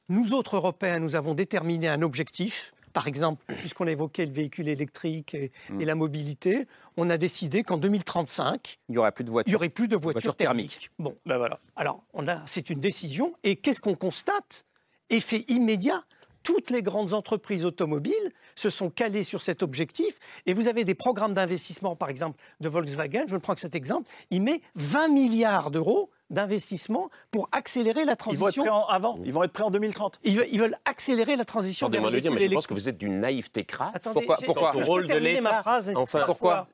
nous autres Européens, nous avons déterminé un objectif. Par exemple, puisqu'on évoquait le véhicule électrique et, Mm. et la mobilité, on a décidé qu'en 2035, Il n'y aurait plus de il voitures. n'y aurait plus de voitures, Voitures thermiques. thermiques. Bon, Ben voilà. alors, a, c'est une décision. Et qu'est-ce qu'on constate? Effet immédiat. Toutes les grandes entreprises automobiles se sont calées sur cet objectif. Et vous avez des programmes d'investissement, par exemple, de Volkswagen. Je ne prends que cet exemple. Il met 20 milliards d'euros d'investissement pour accélérer la Ils vont être transition. prêts en- avant, ils vont être prêts en 2030. Ils veulent, ils veulent accélérer la transition Pardonnez-moi de dire, mais je pense que vous êtes d'une naïveté crasse. Attendez, Pourquoi- pourquoi je rôle de l'État. phrase Enfin, Pourquoi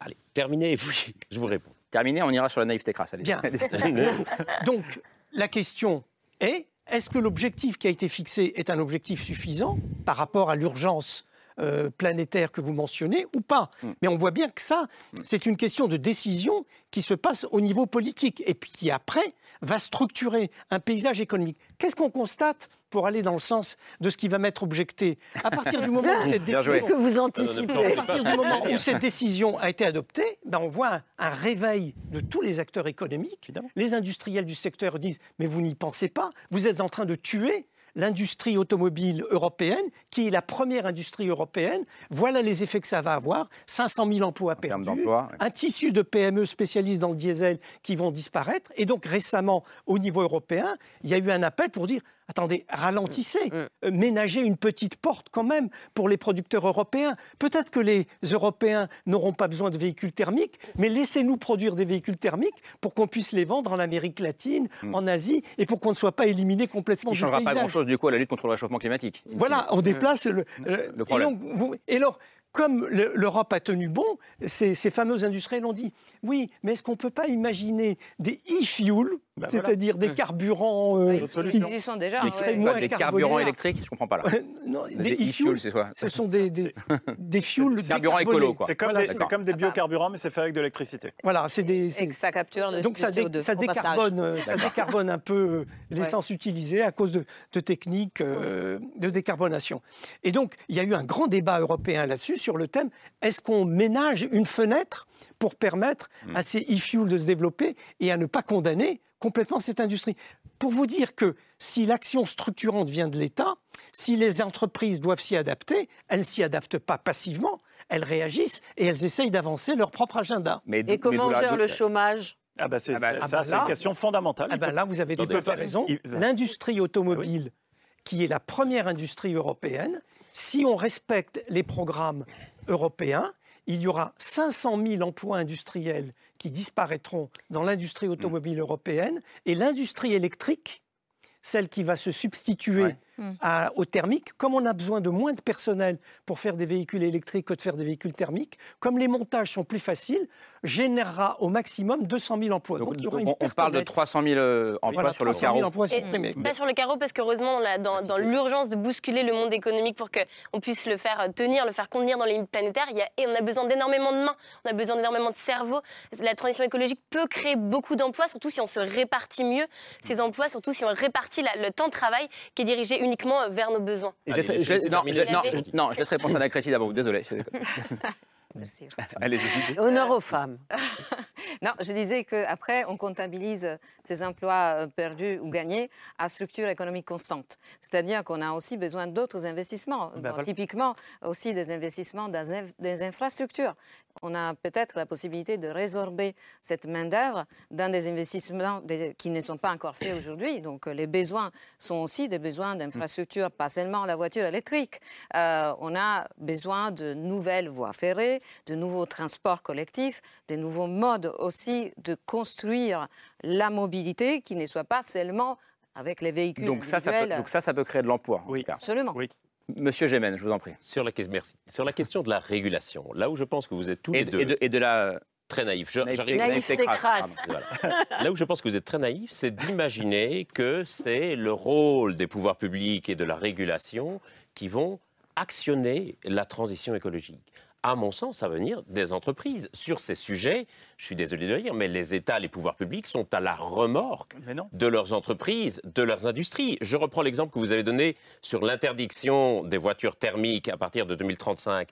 Allez, terminez et vous, je vous réponds. Terminé, on ira sur la naïveté crasse. allez. Bien. Donc, la question est est-ce que l'objectif qui a été fixé est un objectif suffisant par rapport à l'urgence euh, planétaire que vous mentionnez ou pas Mais on voit bien que ça, c'est une question de décision qui se passe au niveau politique et puis qui après va structurer un paysage économique. Qu'est-ce qu'on constate pour aller dans le sens de ce qui va m'être objecté À partir du moment où cette décision, Que vous anticipez. à partir du moment où cette décision a été adoptée, ben on voit un, un réveil de tous les acteurs économiques. Les industriels du secteur disent Mais vous n'y pensez pas, vous êtes en train de tuer l'industrie automobile européenne, qui est la première industrie européenne. Voilà les effets que ça va avoir 500 000 emplois perdus, un tissu de PME spécialistes dans le diesel qui vont disparaître. Et donc récemment, au niveau européen, il y a eu un appel pour dire attendez, ralentissez, euh, ménagez une petite porte quand même pour les producteurs européens. Peut-être que les Européens n'auront pas besoin de véhicules thermiques, mais laissez-nous produire des véhicules thermiques pour qu'on puisse les vendre en Amérique latine, en Asie, et pour qu'on ne soit pas éliminé complètement Qui ne changera pas grand-chose du coup à la lutte contre le réchauffement climatique. Voilà, on déplace le, le- Le problème. Et, donc, vous- et alors, comme le- l'Europe a tenu bon, ces, ces fameux industriels ont dit oui, mais est-ce qu'on ne peut pas imaginer des e-fuels, Ben voilà. c'est-à-dire des carburants euh, Ils, qui, sont déjà. qui ouais. seraient Quoi, moins des carburants électriques Je comprends pas là. non, Des des e-fuels, c'est quoi ce sont des, des, des fuels Carburant décarbonés. écolo, quoi. C'est comme, Voilà, des, comme biocarburants, mais c'est fait avec de l'électricité. Voilà, c'est des. Et que ça capture le, Donc ça, dé- CO2 ça décarbone, euh, ça décarbone un peu euh, l'essence utilisée à cause de, de techniques euh, de décarbonation. Et donc il y a eu un grand débat européen là-dessus sur le thème est-ce qu'on ménage une fenêtre pour permettre à ces e-fuels de se développer et à ne pas condamner complètement cette industrie? Pour vous dire que si l'action structurante vient de l'État, si les entreprises doivent s'y adapter, elles ne s'y adaptent pas passivement, elles réagissent et elles essayent d'avancer leur propre agenda. Mais, Et comment gère le chômage? Ah bah c'est, Ah bah, ah bah une question fondamentale. Ah ben là, vous avez tout à fait raison. L'industrie automobile, qui est la première industrie européenne, si on respecte les programmes européens, il y aura 500 000 emplois industriels qui disparaîtront dans l'industrie automobile européenne et l'industrie électrique, celle qui va se substituer Ouais. À- au thermique, comme on a besoin de moins de personnel pour faire des véhicules électriques que de faire des véhicules thermiques, comme les montages sont plus faciles, générera au maximum 200 000 emplois. Donc, Donc, il y aura on, une on perte parle de nette. 300 000 euh, emplois Voilà, sur le 300 000 carreau. emplois Et pas sur le carreau, parce qu'heureusement, dans, dans l'urgence de bousculer le monde économique pour qu'on puisse le faire euh, tenir, le faire contenir dans les limites planétaires, il y a, et on a besoin d'énormément de mains, on a besoin d'énormément de cerveaux. La transition écologique peut créer beaucoup d'emplois, surtout si on se répartit mieux ces emplois, surtout si on répartit la- le temps de travail qui est dirigé uniquement vers nos besoins. Allez, je non, je- non, je- non, je laisse répondre à la crétine d'abord. Désolé. Merci. Allez-y. Honneur aux femmes. Non, je disais qu'après, on comptabilise ces emplois euh, perdus ou gagnés à structure économique constante. C'est-à-dire qu'on a aussi besoin d'autres investissements. Ben Bon, voilà. Typiquement, aussi des investissements dans des infrastructures. On a peut-être la possibilité de résorber cette main-d'œuvre dans des investissements des- qui ne sont pas encore faits aujourd'hui. Donc, euh, les besoins sont aussi des besoins d'infrastructures, pas seulement la voiture électrique. Euh, on a besoin de nouvelles voies ferrées, de nouveaux transports collectifs, de nouveaux modes aussi de construire la mobilité qui ne soit pas seulement avec les véhicules Donc ça, ça peut, donc ça, ça peut créer de l'emploi. en Oui. tout cas. Absolument. Oui. Monsieur Gémen, je vous en prie. Sur la, question- merci. Sur la question de la régulation, là où je pense que vous êtes tous Et les de, deux et de- et de la très je- Naïveté crasse, crasse. pardon. Voilà. Là où je pense que vous êtes très naïf, c'est d'imaginer que c'est le rôle des pouvoirs publics et de la régulation qui vont actionner la transition écologique. À mon sens, va venir des entreprises. Sur ces sujets, je suis désolé de le dire, mais les États, les pouvoirs publics sont à la remorque de leurs entreprises, de leurs industries. Je reprends l'exemple que vous avez donné sur l'interdiction des voitures thermiques à partir de 2035.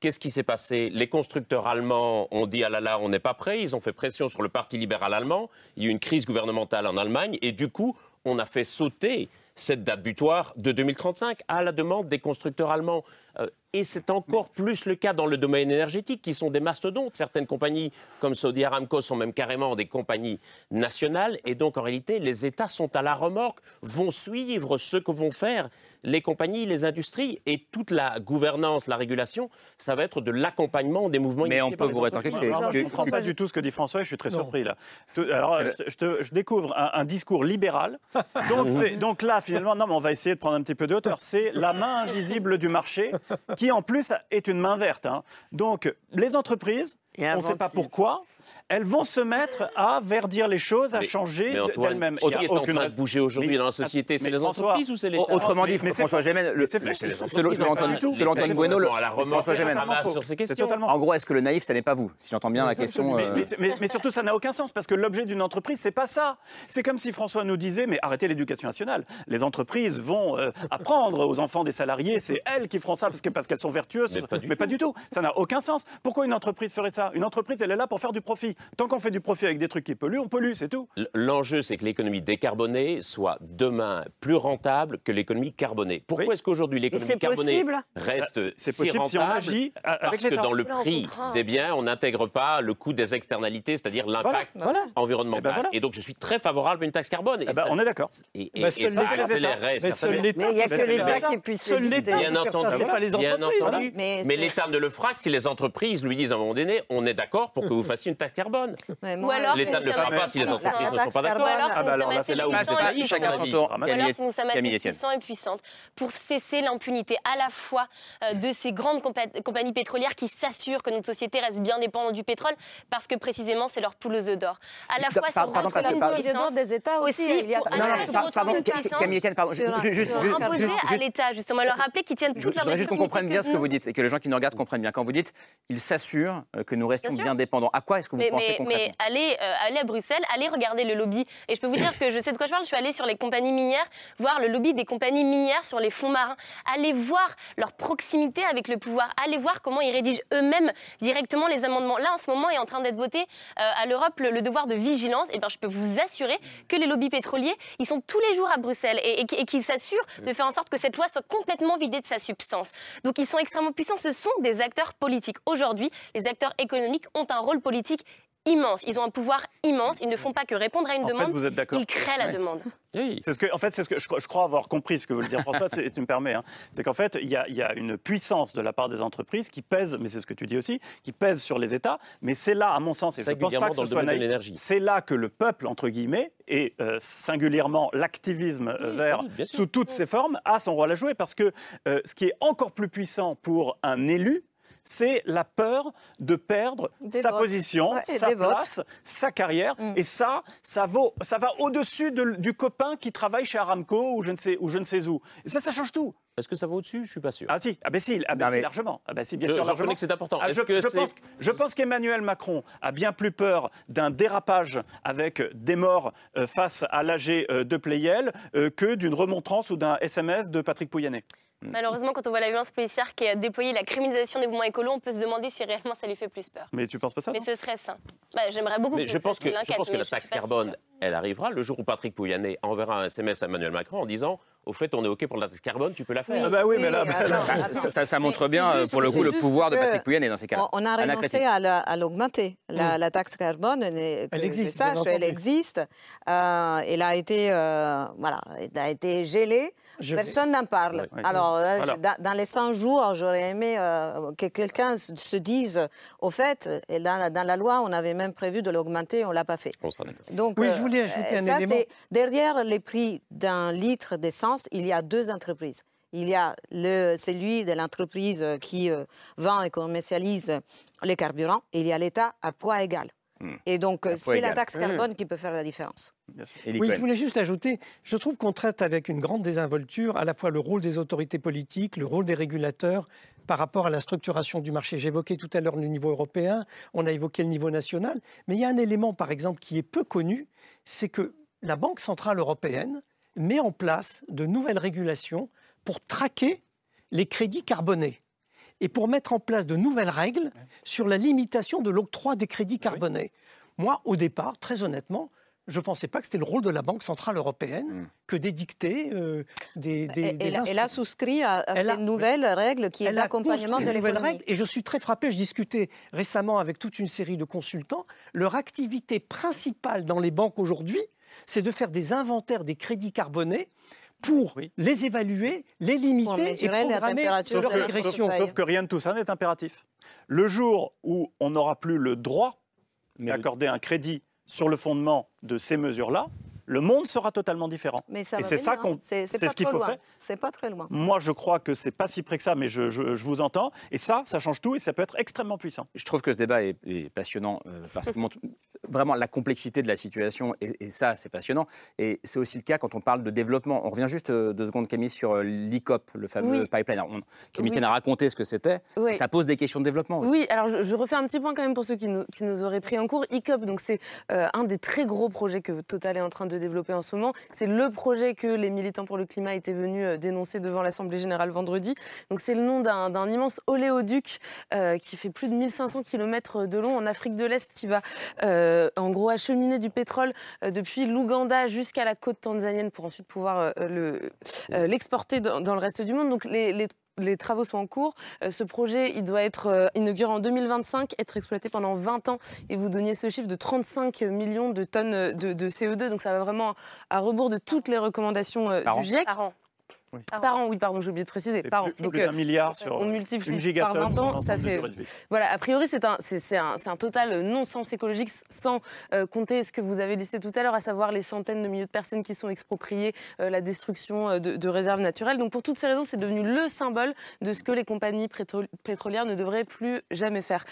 Qu'est-ce qui s'est passé? Les constructeurs allemands ont dit ah là là, on n'est pas prêt. Ils ont fait pression sur le Parti libéral allemand. Il y a eu une crise gouvernementale en Allemagne et du coup, on a fait sauter cette date butoir de 2035 à la demande des constructeurs allemands. Euh, et c'est encore plus le cas dans le domaine énergétique, qui sont des mastodontes. Certaines compagnies comme Saudi Aramco sont même carrément des compagnies nationales. Et donc, en réalité, les États sont à la remorque, vont suivre ce que vont faire les compagnies, les industries et toute la gouvernance, la régulation, ça va être de l'accompagnement des mouvements Mais on peut vous rétorquer que c'est- je ne comprends pas du tout ce que dit François et je suis très surpris là. Tout- Alors, je, je te- je découvre un, un discours libéral. Donc, donc là, finalement, non, mais on va essayer de prendre un petit peu de hauteur. C'est la main invisible du marché qui, en plus, est une main verte. hein. Donc, les entreprises, on ne sait pas pourquoi. Elles vont se mettre à verdir les choses, à Mais- changer d'elles-mêmes. Il y a est en aucune train de bouger aujourd'hui dans la société, c'est les entreprises ou c'est l'État Autrement dit, François. Gémen, selon, Antoine, Bueno, François Gémen. En gros, est-ce que le naïf, ça n'est pas vous Si j'entends bien la question. Mais, euh, mais- surtout, ça n'a aucun sens parce que l'objet d'une entreprise, c'est pas ça. C'est comme si François nous disait mais arrêtez l'éducation nationale. Les entreprises vont euh, apprendre aux enfants des salariés, c'est elles qui feront ça parce que parce qu'elles sont vertueuses. Mais pas du tout. Ça n'a aucun sens. Pourquoi une entreprise ferait ça? Une entreprise, elle est là pour faire du profit. Tant qu'on fait du profit avec des trucs qui polluent, on pollue, c'est tout. L'enjeu, c'est que l'économie décarbonée soit demain plus rentable que l'économie carbonée. Pourquoi est-ce qu'aujourd'hui l'économie carbonée possible reste Bah, c'est si possible si on rentable agit Parce que dans le prix des biens, on n'intègre pas le coût des externalités, c'est-à-dire l'impact Voilà. environnemental. Eh ben voilà. Et donc, je suis très favorable à une taxe carbone. Et Eh ben, ça- on est d'accord. Et, et- Bah, et seul ça accélérerait Mais il n'y a que l'État qui puisse l'État Bien ça, entendu, pas les entreprises. Mais l'État ne le fera que si les entreprises lui disent à un moment donné, on est d'accord pour que vous fassiez une taxe carbone. Mais Ou moi, alors, L'État ne le fera pas si les entreprises La ne sont pas d'accord. Ou alors, Ah bah alors là, c'est c'est là où c'est pas puissant. chacun son tour. Ou Camille alors, nous sommes assez puissants et puissantes pour cesser l'impunité à la fois euh, de ces grandes compa- compagnies pétrolières qui s'assurent que notre société reste bien dépendante du pétrole parce que précisément c'est leur poule aux œufs d'or. À la fois une les droits puissance, des États aussi. il y a pardon. Camille Etienne, pardon. Juste- carbone. à l'État, justement, leur rappeler qu'ils tiennent Je toute leur voudrais juste qu'on comprenne bien ce que vous dites et que les gens qui nous regardent comprennent bien. Quand vous dites, ils s'assurent euh, que nous restions bien dépendants. À quoi est-ce que vous Mais, mais, allez, euh, allez à Bruxelles, allez regarder le lobby. Et je peux vous dire que je sais de quoi je parle. Je suis allée sur les compagnies minières, voir le lobby des compagnies minières sur les fonds marins. Allez voir leur proximité avec le pouvoir. Allez voir comment ils rédigent eux-mêmes directement les amendements. Là, en ce moment, est en train d'être voté euh, à l'Europe le, le devoir de vigilance. Et ben, je peux vous assurer que les lobbies pétroliers, ils sont tous les jours à Bruxelles et, et, et qu'ils s'assurent de faire en sorte que cette loi soit complètement vidée de sa substance. Donc, ils sont extrêmement puissants. Ce sont des acteurs politiques. Aujourd'hui, les acteurs économiques ont un rôle politique immense. Ils ont un pouvoir immense. Ils ne font pas que répondre à une En fait, demande. vous êtes d'accord Ils créent la Ouais. demande. C'est ce que, en fait, c'est ce que je, crois- je crois avoir compris ce que veut dire François, si tu me permets. hein. C'est qu'en fait, il y, a, il y a une puissance de la part des entreprises qui pèse, mais c'est ce que tu dis aussi, qui pèse sur les États. Mais c'est là, à mon sens, et je ne pense pas que ce le soit naïf, l'énergie. c'est là que le peuple, entre guillemets, et euh, singulièrement l'activisme euh, vert sous toutes ses formes, a son rôle à jouer. Parce que euh, ce qui est encore plus puissant pour un élu, c'est la peur de perdre Des sa votes. position, Ouais, sa votes. place, sa carrière. Mm. Et ça, ça, vaut, ça va au-dessus de- du copain qui travaille chez Aramco ou je ne sais, ou je ne sais où. Et ça, ça change tout. Est-ce que ça va au-dessus? Je suis pas sûr. Ah si, ah ben si, ah ben Non, si, mais- largement. Ah ben si, bien Je- sûr, je largement. que c'est important. Ah, je, que je c'est- pense, je pense qu'Emmanuel Macron a bien plus peur d'un dérapage avec des morts euh, face à l'AG euh, de Playel euh, que d'une remontrance ou d'un SMS de Patrick Pouyanné. Malheureusement, quand on voit la violence policière qui a déployé la criminalisation des mouvements écolos, on peut se demander si réellement ça lui fait plus peur. Mais tu penses pas ça Mais ce serait ça. Bah, J'aimerais beaucoup Mais que je pense que, je l'inquiète, pense que mais la taxe carbone, elle arrivera le jour où Patrick Pouyanné enverra un SMS à Emmanuel Macron en disant Au fait, on est OK pour la taxe carbone, tu peux la faire. Ah bah oui, mais là- attends, Bah, attends. ça, ça- ça montre Mais bien, euh, juste- pour le coup, le pouvoir de Patrick Pouyanné dans ces cas-là. On, on a renoncé à la- à l'augmenter. La, la taxe carbone, Elle existe, sache, elle existe. Euh, elle a été, euh, voilà, elle a été gelée. Je- Personne n'en parle. Alors, là, Voilà. je- dans, dans les 100 jours, j'aurais aimé euh, que quelqu'un se se dise, au fait, et dans, la- dans la loi, on avait même prévu de l'augmenter, on l'a pas fait. On. Donc, Oui, euh, je voulais ajouter un ça, élément. Derrière les prix d'un litre d'essence, il y a deux entreprises. Il y a le, celui de l'entreprise qui euh, vend et commercialise les carburants, et il y a l'État à poids égal. Et donc, euh, c'est la taxe carbone qui peut faire la différence. Oui, Cohen. je voulais juste ajouter, je trouve qu'on traite avec une grande désinvolture à la fois le rôle des autorités politiques, le rôle des régulateurs par rapport à la structuration du marché. J'évoquais tout à l'heure le niveau européen, on a évoqué le niveau national, mais il y a un élément, par exemple, qui est peu connu, c'est que la Banque centrale européenne met en place de nouvelles régulations pour traquer les crédits carbonés et pour mettre en place de nouvelles règles sur la limitation de l'octroi des crédits carbonés. Moi, au départ, très honnêtement, je ne pensais pas que c'était le rôle de la Banque Centrale Européenne que d'édicter euh, des, des, Et- des elle, a- elle a instruments. souscrit à, à ces a- nouvelles règles qui est construit de l'économie. et je suis très frappé. Je discutais récemment avec toute une série de consultants. Leur activité principale dans les banques aujourd'hui, c'est de faire des inventaires des crédits carbonés pour les évaluer, les limiter et mesurer la programmer température leur régression. Sauf que rien de tout ça n'est impératif. Le jour où on n'aura plus le droit d'accorder un crédit sur le fondement de ces mesures-là, le monde sera totalement différent. Mais ça et c'est ça qu'on, hein. C'est- c'est c'est pas ce qu'il faut loin. faire. C'est pas très loin. Moi, je crois que c'est pas si près que ça, mais je, je- je vous entends. Et ça, ça change tout et ça peut être extrêmement puissant. Je trouve que ce débat est, est passionnant euh, parce qu'il montre vraiment la complexité de la situation et, et ça, c'est passionnant. Et c'est aussi le cas quand on parle de développement. On revient juste euh, deux secondes, Camille, sur euh, l'ICOP, le fameux Oui. pipeline. Alors, on- Camille Oui. A raconté ce que c'était. Oui. Ça pose des questions de développement. aussi. Oui, alors je, je refais un petit point quand même pour ceux qui nous, qui nous auraient pris en cours. ICOP, donc c'est euh, un des très gros projets que Total est en train de développer en ce moment. C'est le projet que les militants pour le climat étaient venus euh, dénoncer devant l'Assemblée générale vendredi. C'est le nom d'un immense oléoduc euh, qui fait plus de 1500 km de long en Afrique de l'Est qui va euh, en gros acheminer du pétrole depuis l'Ouganda jusqu'à la côte tanzanienne pour ensuite pouvoir le- l'exporter dans, le reste du monde. Donc les les travaux sont en cours. Euh, ce projet, il doit être euh, inauguré en 2025, être exploité pendant 20 ans. Et vous donniez ce chiffre de 35 millions de tonnes euh, de, de CO2. Donc ça va vraiment à rebours de toutes les recommandations euh, du. GIEC. Par an. Par an, oui, pardon, j'ai oublié de préciser. Par an. plus d'un milliard sur on une multiplie par 20 sur ans, ça fait. Voilà, a priori, c'est un, c'est, un, c'est un total non-sens écologique, sans euh, compter ce que vous avez listé tout à l'heure, à savoir les centaines de milliers de personnes qui sont expropriées, euh, la destruction euh, de, de réserves naturelles. Donc, pour toutes ces raisons, c'est devenu le symbole de ce que les compagnies pétro- pétrolières ne devraient plus jamais faire.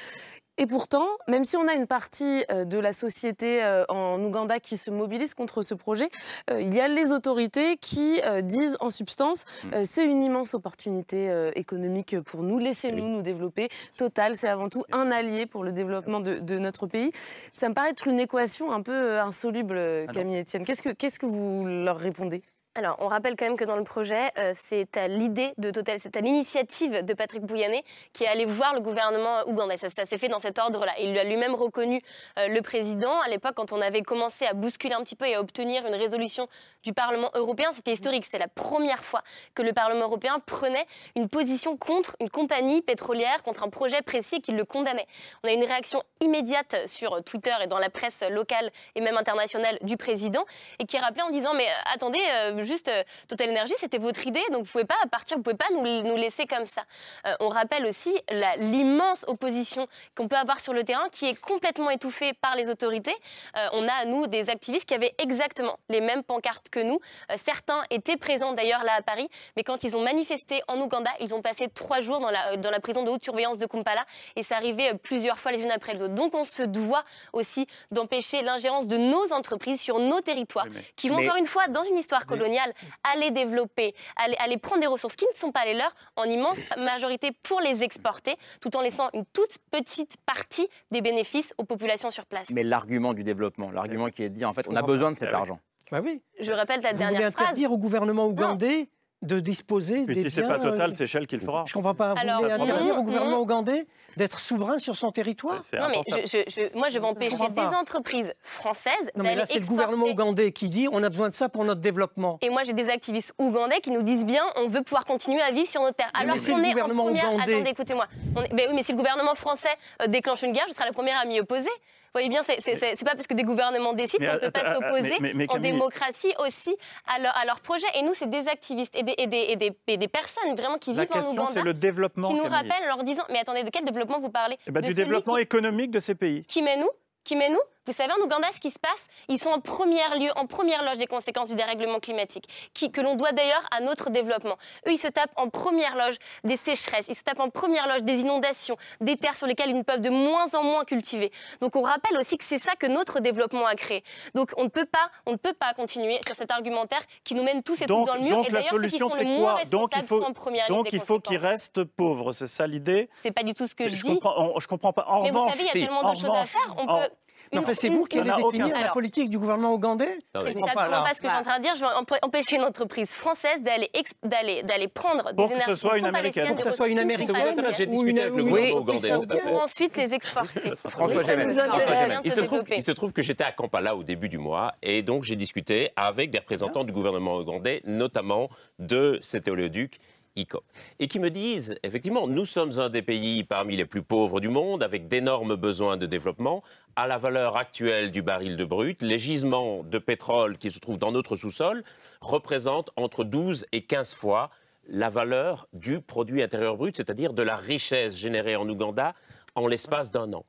Et pourtant, même si on a une partie euh, de la société euh, en Ouganda qui se mobilise contre ce projet, euh, il y a les autorités qui disent en substance euh, c'est une immense opportunité économique pour nous, laissez-nous nous développer. Total, c'est avant tout un allié pour le développement de, de notre pays. Ça me paraît être une équation un peu insoluble, Ah Camille Etienne. Qu'est-ce que, qu'est-ce que vous leur répondez? Alors, on rappelle quand même que dans le projet, euh, c'est à l'idée de Total, c'est à l'initiative de Patrick Bouyanné qui est allé voir le gouvernement ougandais. Ça, s'est fait dans cet ordre-là. Il lui a lui-même reconnu euh, le président. À l'époque, quand on avait commencé à bousculer un petit peu et à obtenir une résolution du Parlement européen, c'était historique. C'était la première fois que le Parlement européen prenait une position contre une compagnie pétrolière, contre un projet précis et qu'il le condamnait. On a une réaction immédiate sur Twitter et dans la presse locale et même internationale du président et qui rappelait en disant mais euh, attendez juste euh, Total Energy c'était votre idée donc vous pouvez pas partir vous pouvez pas nous, nous laisser comme ça. Euh, on rappelle aussi l'immense opposition qu'on peut avoir sur le terrain qui est complètement étouffée par les autorités. Euh, on a à nous des activistes qui avaient exactement les mêmes pancartes que nous. Certains étaient présents d'ailleurs là à Paris mais quand ils ont manifesté en Ouganda ils ont passé trois jours dans la, dans la prison de haute surveillance de Kumpala et ça arrivait plusieurs fois les unes après les autres. Donc on se doit aussi d'empêcher l'ingérence de nos entreprises sur nos territoires qui vont Mais- encore une fois dans une histoire coloniale aller développer, aller, aller prendre des ressources qui ne sont pas les leurs en immense majorité pour les exporter tout en laissant une toute petite partie des bénéfices aux populations sur place. Mais l'argument du développement, l'argument qui est de dire en fait, on a besoin de cet Ah argent. Bah oui. Je répète la Vous voulez dernière phrase. interdire au gouvernement ougandais de disposer Puis des si c'est biens, pas Total, euh, c'est Shell qui le fera. Je comprends pas. Vous Alors, voulez non, interdire au non. gouvernement ougandais d'être souverain sur son territoire Non mais je- je- je- moi je vais empêcher des pas. entreprises françaises Non, mais là, c'est le gouvernement ougandais qui dit on a besoin de ça pour notre développement. Et moi, j'ai des activistes ougandais qui nous disent bien on veut pouvoir continuer à vivre sur notre terre. Mais Alors c'est qu'on le est en gouvernement première. ougandais. Attendez, écoutez-moi. On est- Ben oui, mais si le gouvernement français euh, déclenche une guerre, je serai la première à m'y opposer. Vous voyez bien, c'est- pas parce que des gouvernements décident qu'on ne peut pas ah, ah, s'opposer en démocratie aussi à leur, à leur projet. Et nous, c'est des activistes et des, et des, et des, et des personnes vraiment qui La vivent en Ouganda. c'est le développement, Qui nous rappellent en leur disant Mais attendez, de quel développement vous parlez? Eh ben, du développement qui- économique de ces pays. qui met nous qui met nous Vous savez, en Ouganda, ce qui se passe, ils sont en première lieu, en première loge des conséquences du dérèglement climatique, qui, que l'on doit d'ailleurs à notre développement. Eux, ils se tapent en première loge des sécheresses, ils se tapent en première loge des inondations, des terres sur lesquelles ils ne peuvent de moins en moins cultiver. Donc on rappelle aussi que c'est ça que notre développement a créé. Donc on ne peut pas, on ne peut pas continuer sur cet argumentaire qui nous mène tous et toutes dans le mur. donc et la solution, c'est quoi Donc il faut, donc il faut qu'ils restent pauvres. C'est ça l'idée C'est pas du tout ce que je je dis. comprends, on- je comprends pas. En Mais vous revanche, savez, il y a si, tellement en d'autres choses à faire. On en- peut Mais enfin, c'est vous qui allez définir la politique du gouvernement ougandais Je C'est comprends pas, absolument là. pas ce que je suis en train de dire. Je veux empê- empêcher une entreprise française d'aller ex- d'aller d'aller prendre des Pour que ce énergies soit une Américaine. Pour que ce soit une Américaine J'ai discuté avec le gouvernement ougandais pour ensuite les exporter. François trouve, développer. il se trouve que j'étais à Kampala au début du mois et donc j'ai discuté avec des représentants du gouvernement ougandais, notamment de cet oléoduc. Et qui me disent, effectivement, nous sommes un des pays parmi les plus pauvres du monde, avec d'énormes besoins de développement. À la valeur actuelle du baril de brut, les gisements de pétrole qui se trouvent dans notre sous-sol représentent entre 12 et 15 fois la valeur du produit intérieur brut, c'est-à-dire de la richesse générée en Ouganda en l'espace d'un an.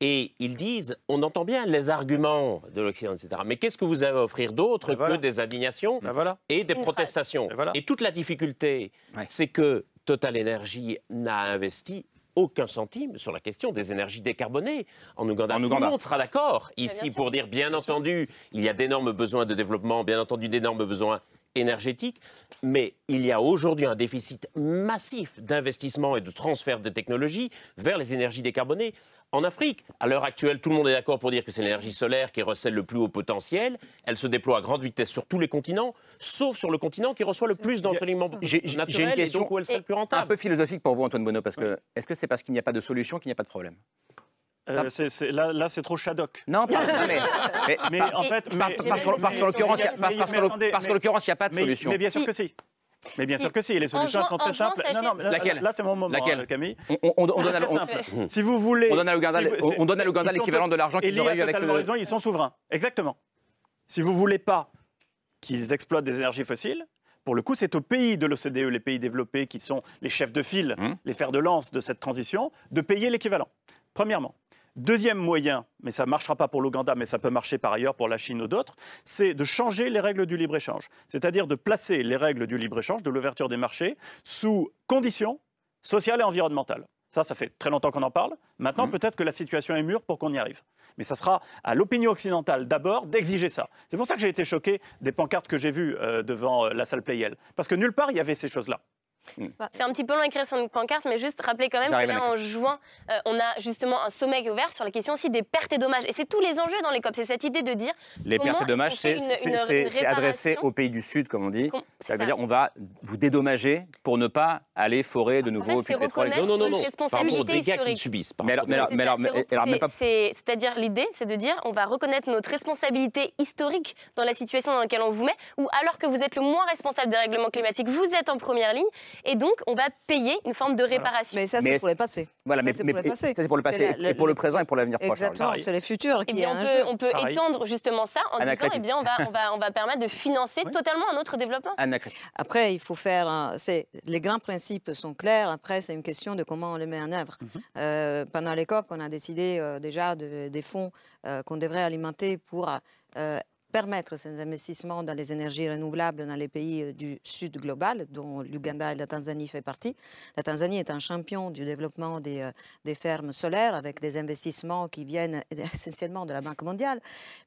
Et ils disent, on entend bien les arguments de l'Occident, etc. Mais qu'est-ce que vous avez à offrir d'autre que des indignations et des protestations Et toute la difficulté, c'est que Total Energy n'a investi aucun centime sur la question des énergies décarbonées en Ouganda. En Tout Ouganda. le monde sera d'accord ici pour dire, bien entendu, il y a d'énormes besoins de développement, bien entendu d'énormes besoins énergétiques, mais il y a aujourd'hui un déficit massif d'investissement et de transfert de technologies vers les énergies décarbonées. En Afrique, à l'heure actuelle, tout le monde est d'accord pour dire que c'est l'énergie solaire qui recèle le plus haut potentiel. Elle se déploie à grande vitesse sur tous les continents, sauf sur le continent qui reçoit le plus d'enseignement J'ai j'ai- naturel j'ai une et question donc où elle serait le plus rentable. un peu philosophique pour vous, Antoine Bonneau, parce que est-ce que c'est parce qu'il n'y a pas de solution qu'il n'y a pas de problème? Euh, là, là, c'est trop Shadok. Non, pas- non, mais, mais- Mais en fait, mais- parce qu'en- parce qu'en l'occurrence, il n'y a pas de mais- solution. Mais bien sûr Si. que si. Mais bien sûr que si. Les solutions juin- sont en très simples. sachez- Non, non, là- Laquelle Là, c'est mon moment, Laquelle euh, Camille. On- on- on donne à- on- Si vous voulez, on donne à l'Ouganda- si l'équivalent de l'argent qu'ils auraient a eu avec totalement le- raison, ils sont souverains. Exactement. Si vous voulez pas qu'ils exploitent des énergies fossiles, pour le coup, c'est aux pays de l'OCDE, les pays développés, qui sont les chefs de file, Hum. les fers de lance de cette transition, de payer l'équivalent. Premièrement. Deuxième moyen, mais ça ne marchera pas pour l'Ouganda, mais ça peut marcher par ailleurs pour la Chine ou d'autres, c'est de changer les règles du libre-échange. C'est-à-dire de placer les règles du libre-échange, de l'ouverture des marchés, sous conditions sociales et environnementales. Ça, ça fait très longtemps qu'on en parle. Maintenant, peut-être que la situation est mûre pour qu'on y arrive. Mais ça sera à l'opinion occidentale d'abord d'exiger ça. C'est pour ça que j'ai été choqué des pancartes que j'ai vues euh, devant euh, la salle Playel. Parce que nulle part, il y avait ces choses-là. C'est un petit peu long à écrire sur une pancarte, mais juste rappeler quand même que là, en juin, euh, on a justement un sommet qui est ouvert sur la question aussi des pertes et dommages. Et c'est tous les enjeux dans les COP. C'est cette idée de dire. Les pertes et dommages, c'est adressé aux pays du Sud, comme on dit. c'est Ça veut ça. dire on va vous dédommager pour ne pas aller forer de nouveau de pétrole. Non, non, non, non. Par rapport aux dégâts qu'ils historique. subissent. Mais alors, alors, alors, alors, C'est-à-dire l'idée, c'est de dire on va reconnaître notre responsabilité historique dans la situation dans laquelle on vous met, ou alors que vous êtes le moins responsable des règlements climatiques, vous êtes en première ligne, et donc on va payer une forme de réparation. Mais ça, c'est Mais pour les passés. Voilà, Ça, mais, c'est mais- pour le passé. ça c'est pour le passé la- et pour le présent et pour l'avenir prochain. Exactement, c'est les futurs Eh qui bien, est on un peut, jeu. on peut Pareil. étendre justement ça en Anna disant eh bien, on, va, on, va, on va permettre de financer totalement un autre développement. Anna. Après, il faut faire. un- les grands principes sont clairs. Après, c'est une question de comment on les met en œuvre. Mhm. Euh, pendant les COP, on a décidé euh, déjà de- des fonds euh, qu'on devrait alimenter pour euh, permettre ces investissements dans les énergies renouvelables dans les pays euh, du sud global, dont l'Ouganda et la Tanzanie fait partie. La Tanzanie est un champion du développement des, euh, des fermes solaires avec des investissements qui viennent essentiellement de la Banque mondiale.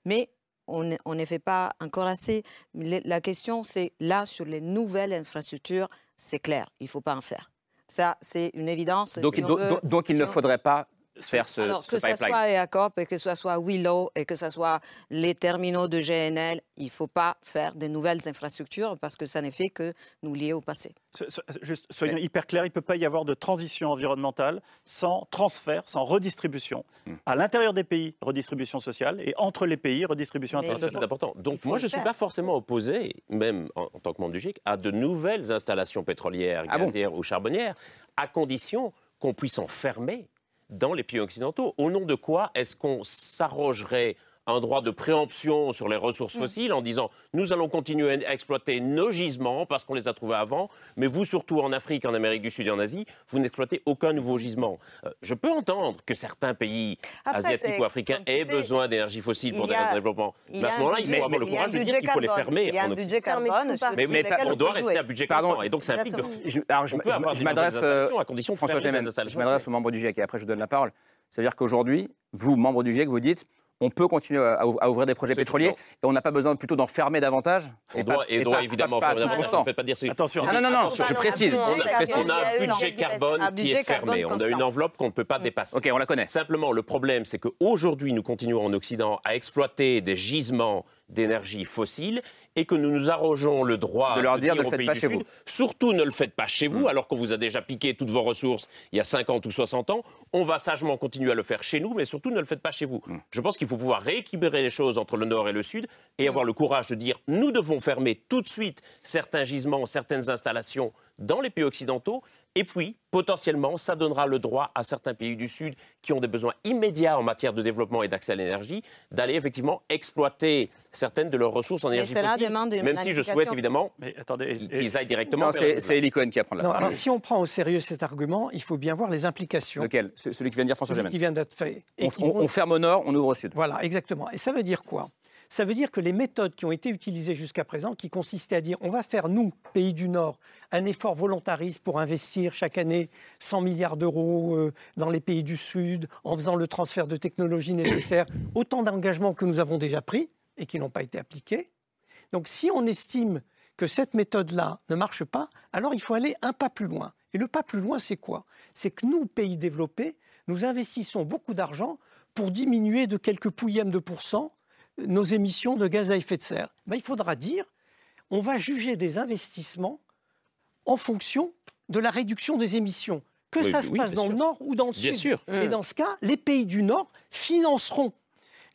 Mais on ne- on ne fait pas encore assez. La question, c'est là, sur les nouvelles infrastructures, c'est clair, il ne faut pas en faire. Ça, c'est une évidence. Donc, si il- on donc- veut- donc- donc, il si ne on- faudrait pas faire ce, alors, ce que ce soit EACOP et que ce soit Willow et que ce soit les terminaux de GNL, il ne faut pas faire de nouvelles infrastructures parce que ça ne fait que nous lier au passé. Ce- Juste, soyons hyper clairs, il ne peut pas y avoir de transition environnementale sans transfert, sans redistribution. Hmm. À l'intérieur des pays, redistribution sociale, et entre les pays, redistribution Ça, internationale. c'est important. Donc, moi, je ne suis pas forcément opposé, même en, en tant que membre du GIEC, à de nouvelles installations pétrolières, Ah bon gazières ou charbonnières, à condition qu'on puisse en fermer dans les pays occidentaux. Au nom de quoi est-ce qu'on s'arrogerait un droit de préemption sur les ressources Mm. fossiles en disant nous allons continuer à exploiter nos gisements parce qu'on les a trouvés avant, mais vous surtout en Afrique, en Amérique du Sud et en Asie, vous n'exploitez aucun nouveau gisement. Euh, je peux entendre que certains pays Après, asiatiques ou africains aient sais, besoin d'énergie fossile pour des raisons de développement. Mais à ce moment-là, il faut avoir le courage de dire qu'il faut les fermer. Il y a un en budget carbone. Mais, mais on doit rester jouer. à budget Pardon. Et donc, ça implique de. Exactement. Je, alors, je, m'adresse, euh, à condition de François Gémen, je m'adresse aux membres du GIEC et après je vous donne la parole. Ça veut dire qu'aujourd'hui, vous, membres du GIEC, vous dites on peut continuer à, à ouvrir des projets pétroliers et on n'a pas besoin plutôt d'en fermer davantage On et doit, pas- et et doit pas- évidemment pas- constant. On ne peut pas dire Attention. Ah non, non, non, je précise. On a un budget carbone Un qui est fermé. On a une enveloppe qu'on ne peut pas dépasser. Ok, on la connaît. Simplement, le problème, c'est qu'aujourd'hui, nous continuons en Occident à exploiter des gisements d'énergie fossile et que nous nous arrogeons le droit De leur dire, ne le faites pas chez Sud, vous. Surtout ne le faites pas chez vous, Mm. alors qu'on vous a déjà piqué toutes vos ressources il y a 50 ou 60 ans. On va sagement continuer à le faire chez nous, mais surtout ne le faites pas chez vous. Mm. Je pense qu'il faut pouvoir rééquilibrer les choses entre le Nord et le Sud et avoir le courage de dire nous devons fermer tout de suite certains gisements, certaines installations dans les pays occidentaux. Et puis, potentiellement, ça donnera le droit à certains pays du Sud qui ont des besoins immédiats en matière de développement et d'accès à l'énergie d'aller effectivement exploiter certaines de leurs ressources en Mais énergie cela fossile. demande une Même si je souhaite évidemment qu'ils aillent directement c'est Eli Cohen qui apprend la Non, alors si on prend au sérieux cet argument, il faut bien voir les implications. Lequel? Ce- Celui qui vient de dire François Celui Gémen. qui vient d'être fait. Et On, qui on- vont- on ferme au nord, on ouvre au sud. Voilà, exactement. Et ça veut dire quoi? Ça veut dire que les méthodes qui ont été utilisées jusqu'à présent, qui consistaient à dire on va faire, nous, pays du Nord, un effort volontariste pour investir chaque année 100 milliards d'euros euh, dans les pays du Sud, en faisant le transfert de technologies nécessaires, autant d'engagements que nous avons déjà pris et qui n'ont pas été appliqués. Donc si on estime que cette méthode-là ne marche pas, alors il faut aller un pas plus loin. Et le pas plus loin, c'est quoi? C'est que nous, pays développés, nous investissons beaucoup d'argent pour diminuer de quelques pouillèmes de pourcents nos émissions de gaz à effet de serre. Ben, il faudra dire, on va juger des investissements en fonction de la réduction des émissions. Que Oui, ça se oui, passe dans le nord ou dans le Bien sud. sûr. Et dans ce cas, les pays du nord financeront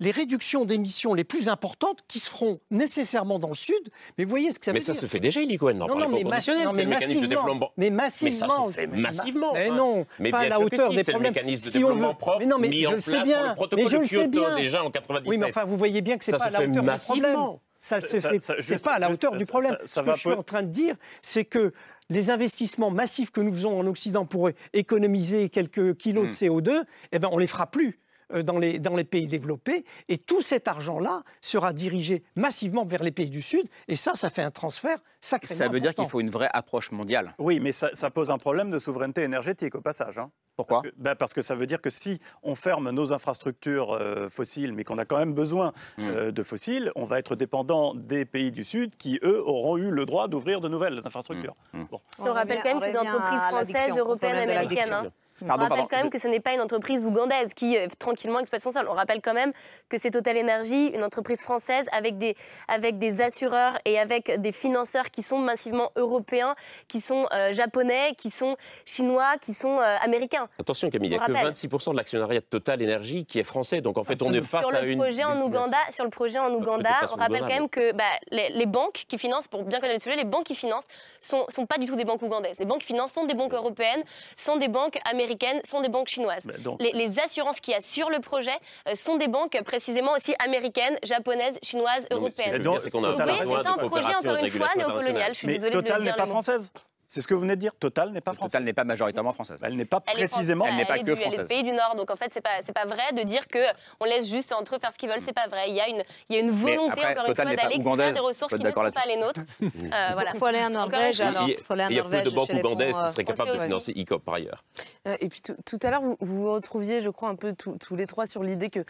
les réductions d'émissions les plus importantes qui se feront nécessairement dans le sud. Mais vous voyez ce que ça Mais veut ça dire se fait déjà, dans non, non, mais, non, c'est mais mécanisme de massivement, mais Mais ça massivement. se fait Ma- massivement. Mais non, mais pas à la hauteur si, des problèmes. le mécanisme de Si on développement veut- propre mais non, mais mis je en le place sais bien, le protocole mais je de le sais Kyoto bien. déjà en 97. Oui, mais enfin, vous voyez bien que c'est Ça pas à la hauteur du problème. massivement. Ça se Ça- fait, ça- c'est pas à la hauteur du ça- problème. ça- Ce ça que je suis en train de dire, c'est que les investissements massifs que nous faisons en Occident pour économiser quelques kilos Hmm. de CO2, eh ben, on les fera plus dans les, dans les pays développés. Et tout cet argent-là sera dirigé massivement vers les pays du Sud. Et ça, ça fait un transfert sacrément Ça veut dire qu'il faut une vraie approche mondiale. Oui, mais ça, ça pose un problème de souveraineté énergétique au passage. hein. Pourquoi parce que, ben, parce que ça veut dire que si on ferme nos infrastructures euh, fossiles, mais qu'on a quand même besoin Hmm. euh, de fossiles, on va être dépendant des pays du Sud qui, eux, auront eu le droit d'ouvrir de nouvelles infrastructures. Bon. On rappelle quand même que c'est des entreprises françaises, européennes, américaines. On rappelle pardon, quand même je- que ce n'est pas une entreprise ougandaise qui euh, tranquillement exploite son sol. On rappelle quand même que c'est Total Energy, une entreprise française avec des, avec des assureurs et avec des financeurs qui sont massivement européens, qui sont euh, japonais, qui sont chinois, qui sont euh, américains. Attention Camille, il n'y a que rappelle. 26% de l'actionnariat de Total Énergie qui est français. Donc en fait, on est face sur à le une. projet en Ouganda, sur le projet en Ouganda, on rappelle Ouganda, quand même que bah, les, les banques qui financent, pour bien connaître le sujet, les banques qui financent sont, sont pas du tout des banques ougandaises. Les banques qui financent sont des banques européennes, sont des banques américaines, sont des banques chinoises. Donc- Les, les assurances qu'il y a sur le projet euh, sont des banques euh, précisément aussi américaines, japonaises, chinoises, européennes. Donc, c'est un projet encore une fois néocolonial. Je suis Mais désolée de Total n'est pas française? C'est ce que vous venez de dire. Total n'est pas française. Total n'est pas majoritairement française. Elle n'est pas Elle précisément. Elle n'est pas est que du- Elle est française. pays du Nord, donc en fait c'est pas c'est pas vrai de dire que on laisse juste entre eux faire ce qu'ils veulent. C'est pas vrai. Il y a une il y a une volonté après, encore une Total fois n'est pas d'aller extraire des ressources qui ne sont d'accord pas les nôtres. Euh, voilà. Il faut aller en Norvège alors. Il y a- Il faut aller en il y a Norvège de banques ougandaises qui seraient euh, capables de financer ICOP par ailleurs. Euh, et puis tout, à l'heure, vous, vous retrouviez, je crois, un peu tous les trois sur l'idée que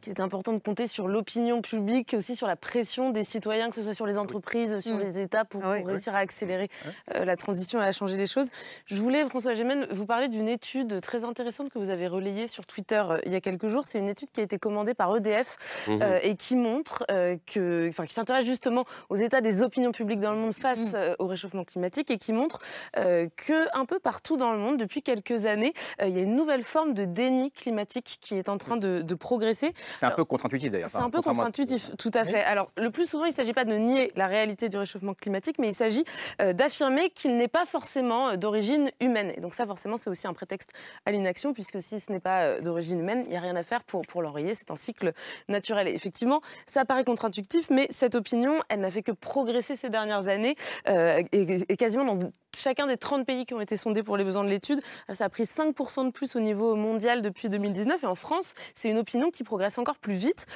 qu'il est important de compter sur l'opinion publique, aussi sur la pression des citoyens, que ce soit sur les entreprises, sur Mm. les États, pour, Ah réussir à accélérer la transition à changer les choses. Je voulais, François Gémen, vous parler d'une étude très intéressante que vous avez relayée sur Twitter euh, il y a quelques jours. C'est une étude qui a été commandée par EDF Mhm. euh, et qui montre euh, que, enfin, qui s'intéresse justement aux états des opinions publiques dans le monde face euh, au réchauffement climatique et qui montre euh, que un peu partout dans le monde, depuis quelques années, euh, il y a une nouvelle forme de déni climatique qui est en train de, de progresser. C'est un peu contre-intuitif d'ailleurs. C'est un peu contre-intuitif, tout à fait. Alors, le plus souvent, il ne s'agit pas de nier la réalité du réchauffement climatique, mais il s'agit euh, d'affirmer qu'il n'est pas forcément euh, d'origine humaine. Et donc ça, forcément, c'est aussi un prétexte à l'inaction, puisque si ce n'est pas euh, d'origine humaine, il n'y a rien à faire pour, pour l'enrayer. C'est un cycle naturel. Et effectivement, ça paraît contre-intuitif, mais cette opinion, elle n'a fait que progresser ces dernières années, euh, et, quasiment dans chacun des 30 pays qui ont été sondés pour les besoins de l'étude, ça a pris 5% de plus au niveau mondial depuis 2019. Et en France, c'est une opinion qui progresse encore plus vite,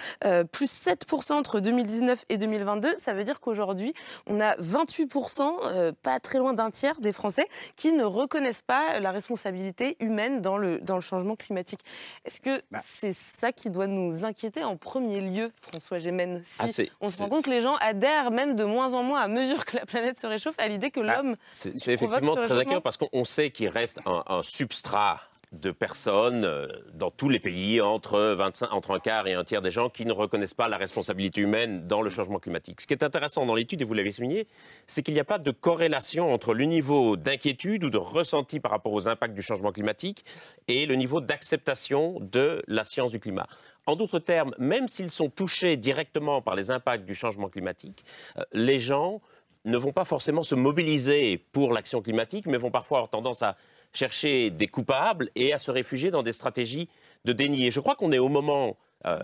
plus 7% entre 2019 et 2022. Ça veut dire qu'aujourd'hui, on a 28%, euh, pas très loin d'un tiers des Français, qui ne reconnaissent pas la responsabilité humaine dans le, dans le changement climatique. Est-ce que Bah. c'est ça qui doit nous inquiéter en premier lieu, François Gémen si Ah, On se rend compte que les gens adhèrent même de moins en moins à mesure que la planète se réchauffe à l'idée que Bah, l'homme C'est effectivement ce très inquiétant parce qu'on on sait qu'il reste un, un substrat de personnes euh, dans tous les pays, entre, 25, entre un quart et un tiers des gens qui ne reconnaissent pas la responsabilité humaine dans le changement climatique. Ce qui est intéressant dans l'étude, et vous l'avez souligné, c'est qu'il n'y a pas de corrélation entre le niveau d'inquiétude ou de ressenti par rapport aux impacts du changement climatique et le niveau d'acceptation de la science du climat. En d'autres termes, même s'ils sont touchés directement par les impacts du changement climatique, euh, les gens ne vont pas forcément se mobiliser pour l'action climatique, mais vont parfois avoir tendance à chercher des coupables et à se réfugier dans des stratégies de déni. Et je crois qu'on est au moment euh,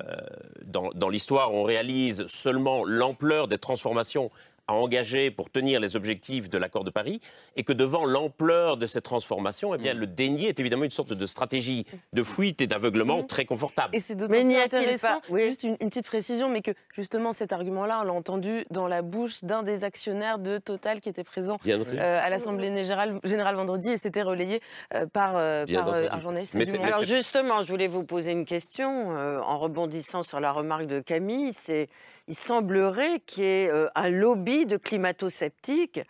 dans, dans l'histoire où on réalise seulement l'ampleur des transformations à engager pour tenir les objectifs de l'accord de Paris, et que devant l'ampleur de cette transformation, eh bien, le déni est évidemment une sorte de stratégie de fuite et d'aveuglement très confortable. Et c'est d'autant plus intéressant, juste une, une, petite précision, mais que justement cet argument-là, on l'a entendu dans la bouche d'un des actionnaires de Total qui était présent euh, à l'Assemblée générale, générale, vendredi, et c'était relayé euh, par, euh, par euh, un journaliste. Mais Alors justement, je voulais vous poser une question euh, en rebondissant sur la remarque de Camille, c'est il semblerait qu'il y ait euh, un lobby de climato-sceptiques,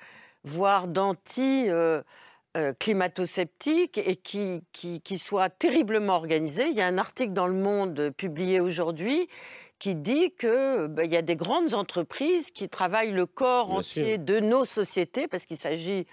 voire d'anti- euh, euh, et qui, qui, qui soit terriblement organisé. Il y a un article dans Le Monde publié aujourd'hui qui dit qu'il ben, y a des grandes entreprises qui travaillent le corps Bien entier sûr. de nos sociétés, parce qu'il s'agit